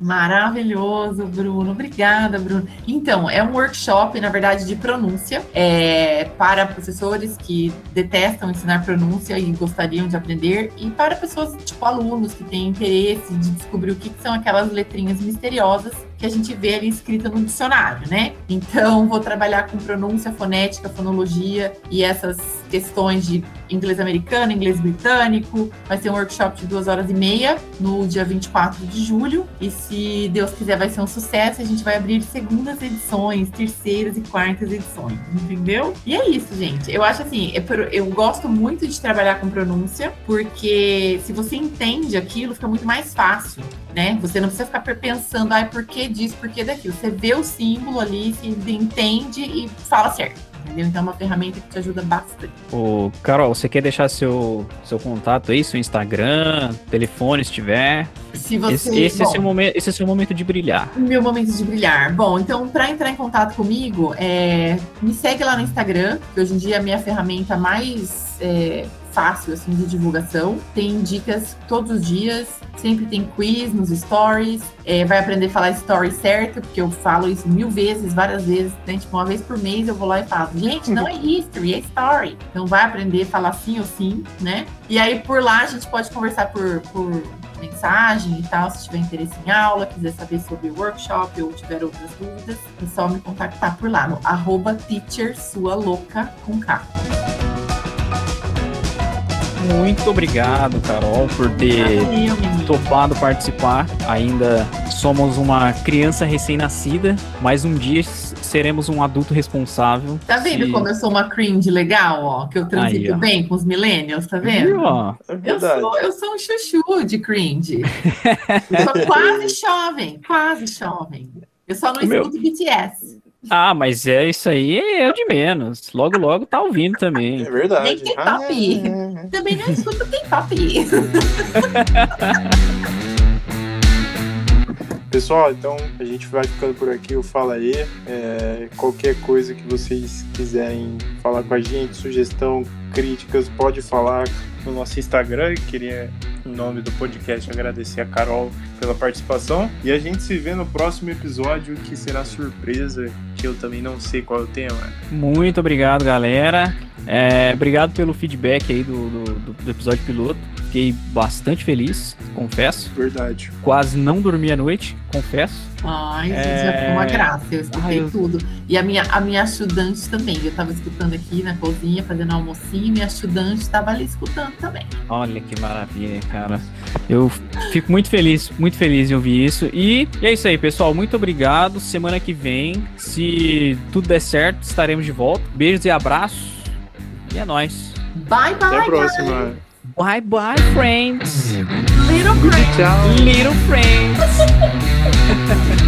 Maravilhoso, Bruno. Obrigada, Bruno. Então, é um workshop, na verdade, de pronúncia, é, para professores que detestam ensinar pronúncia e gostariam de aprender, e para pessoas, tipo alunos, que têm interesse de descobrir o que, são aquelas letrinhas misteriosas que a gente vê ali escrita no dicionário, né? Então, vou trabalhar com pronúncia, fonética, fonologia e essas questões de inglês americano, inglês britânico. Vai ser um workshop de duas horas e meia no dia 24 de julho. E se Deus quiser, vai ser um sucesso. A gente vai abrir segundas edições, terceiras e quartas edições, entendeu? E é isso, gente. Eu acho assim, é eu gosto muito de trabalhar com pronúncia, porque se você entende aquilo, fica muito mais fácil. Né? Você não precisa ficar pensando, ai, por que disso, por que daquilo. Você vê o símbolo ali, se entende e fala certo. Entendeu? Então é uma ferramenta que te ajuda bastante. Ô, Carol, você quer deixar seu, seu contato aí, seu Instagram, telefone, se tiver? Se você. Esse, esse é bom, seu momento, esse é seu momento de brilhar. Meu momento de brilhar. Bom, então, para entrar em contato comigo, é, me segue lá no Instagram, que hoje em dia é a minha ferramenta mais é, fácil assim, de divulgação. Tem dicas todos os dias, sempre tem quiz nos stories. é, vai aprender a falar story certo, porque eu falo isso mil vezes, várias vezes. Né? Tipo, uma vez por mês eu vou lá e falo, gente, não é history, é story. Então vai aprender a falar sim ou sim, né? E aí por lá a gente pode conversar por, por mensagem e tal, se tiver interesse em aula, quiser saber sobre o workshop ou tiver outras dúvidas, é só me contactar por lá no arroba teacher sua louca com K. Muito obrigado, Carol, por ter topado participar. Ainda somos uma criança recém-nascida, mas um dia seremos um adulto responsável. Tá vendo Se- como eu sou uma cringe legal, ó? Que eu transito Aí, bem com os millennials, tá Viu, vendo? ó? é Eu sou, eu sou um chuchu de cringe. Eu sou quase jovem, quase jovem. Eu só não Meu. escuto BTS. Ah, mas é isso aí, é o de menos. Logo, logo tá ouvindo também. É verdade. Nem K-pop. Ah, Também não escuto K-pop. Pessoal, então a gente vai ficando por aqui, o Fala aí. É, qualquer coisa que vocês quiserem falar com a gente, sugestão, críticas, pode falar no nosso Instagram. Queria, em nome do podcast, agradecer a Carol pela participação. E a gente se vê no próximo episódio, que será surpresa, que eu também não sei qual é o tema. Muito obrigado, galera. É, obrigado pelo feedback aí do, do, do- episódio piloto. Fiquei bastante feliz, confesso. Verdade. Quase não dormi à noite, confesso. Ai, gente, É. já foi uma graça. Eu escutei Ai, eu- tudo. E a minha, a minha estudante também. Eu tava escutando aqui na cozinha, fazendo almocinho, e minha estudante estava ali escutando também. Olha que maravilha, cara. Eu fico muito feliz, muito feliz em ouvir isso. E é isso aí, pessoal. Muito obrigado. Semana que vem, se tudo der certo, estaremos de volta. Beijos e abraços. E é nóis. Bye, bye. Até a próxima. Bye, bye, friends. Little friends. Little friends.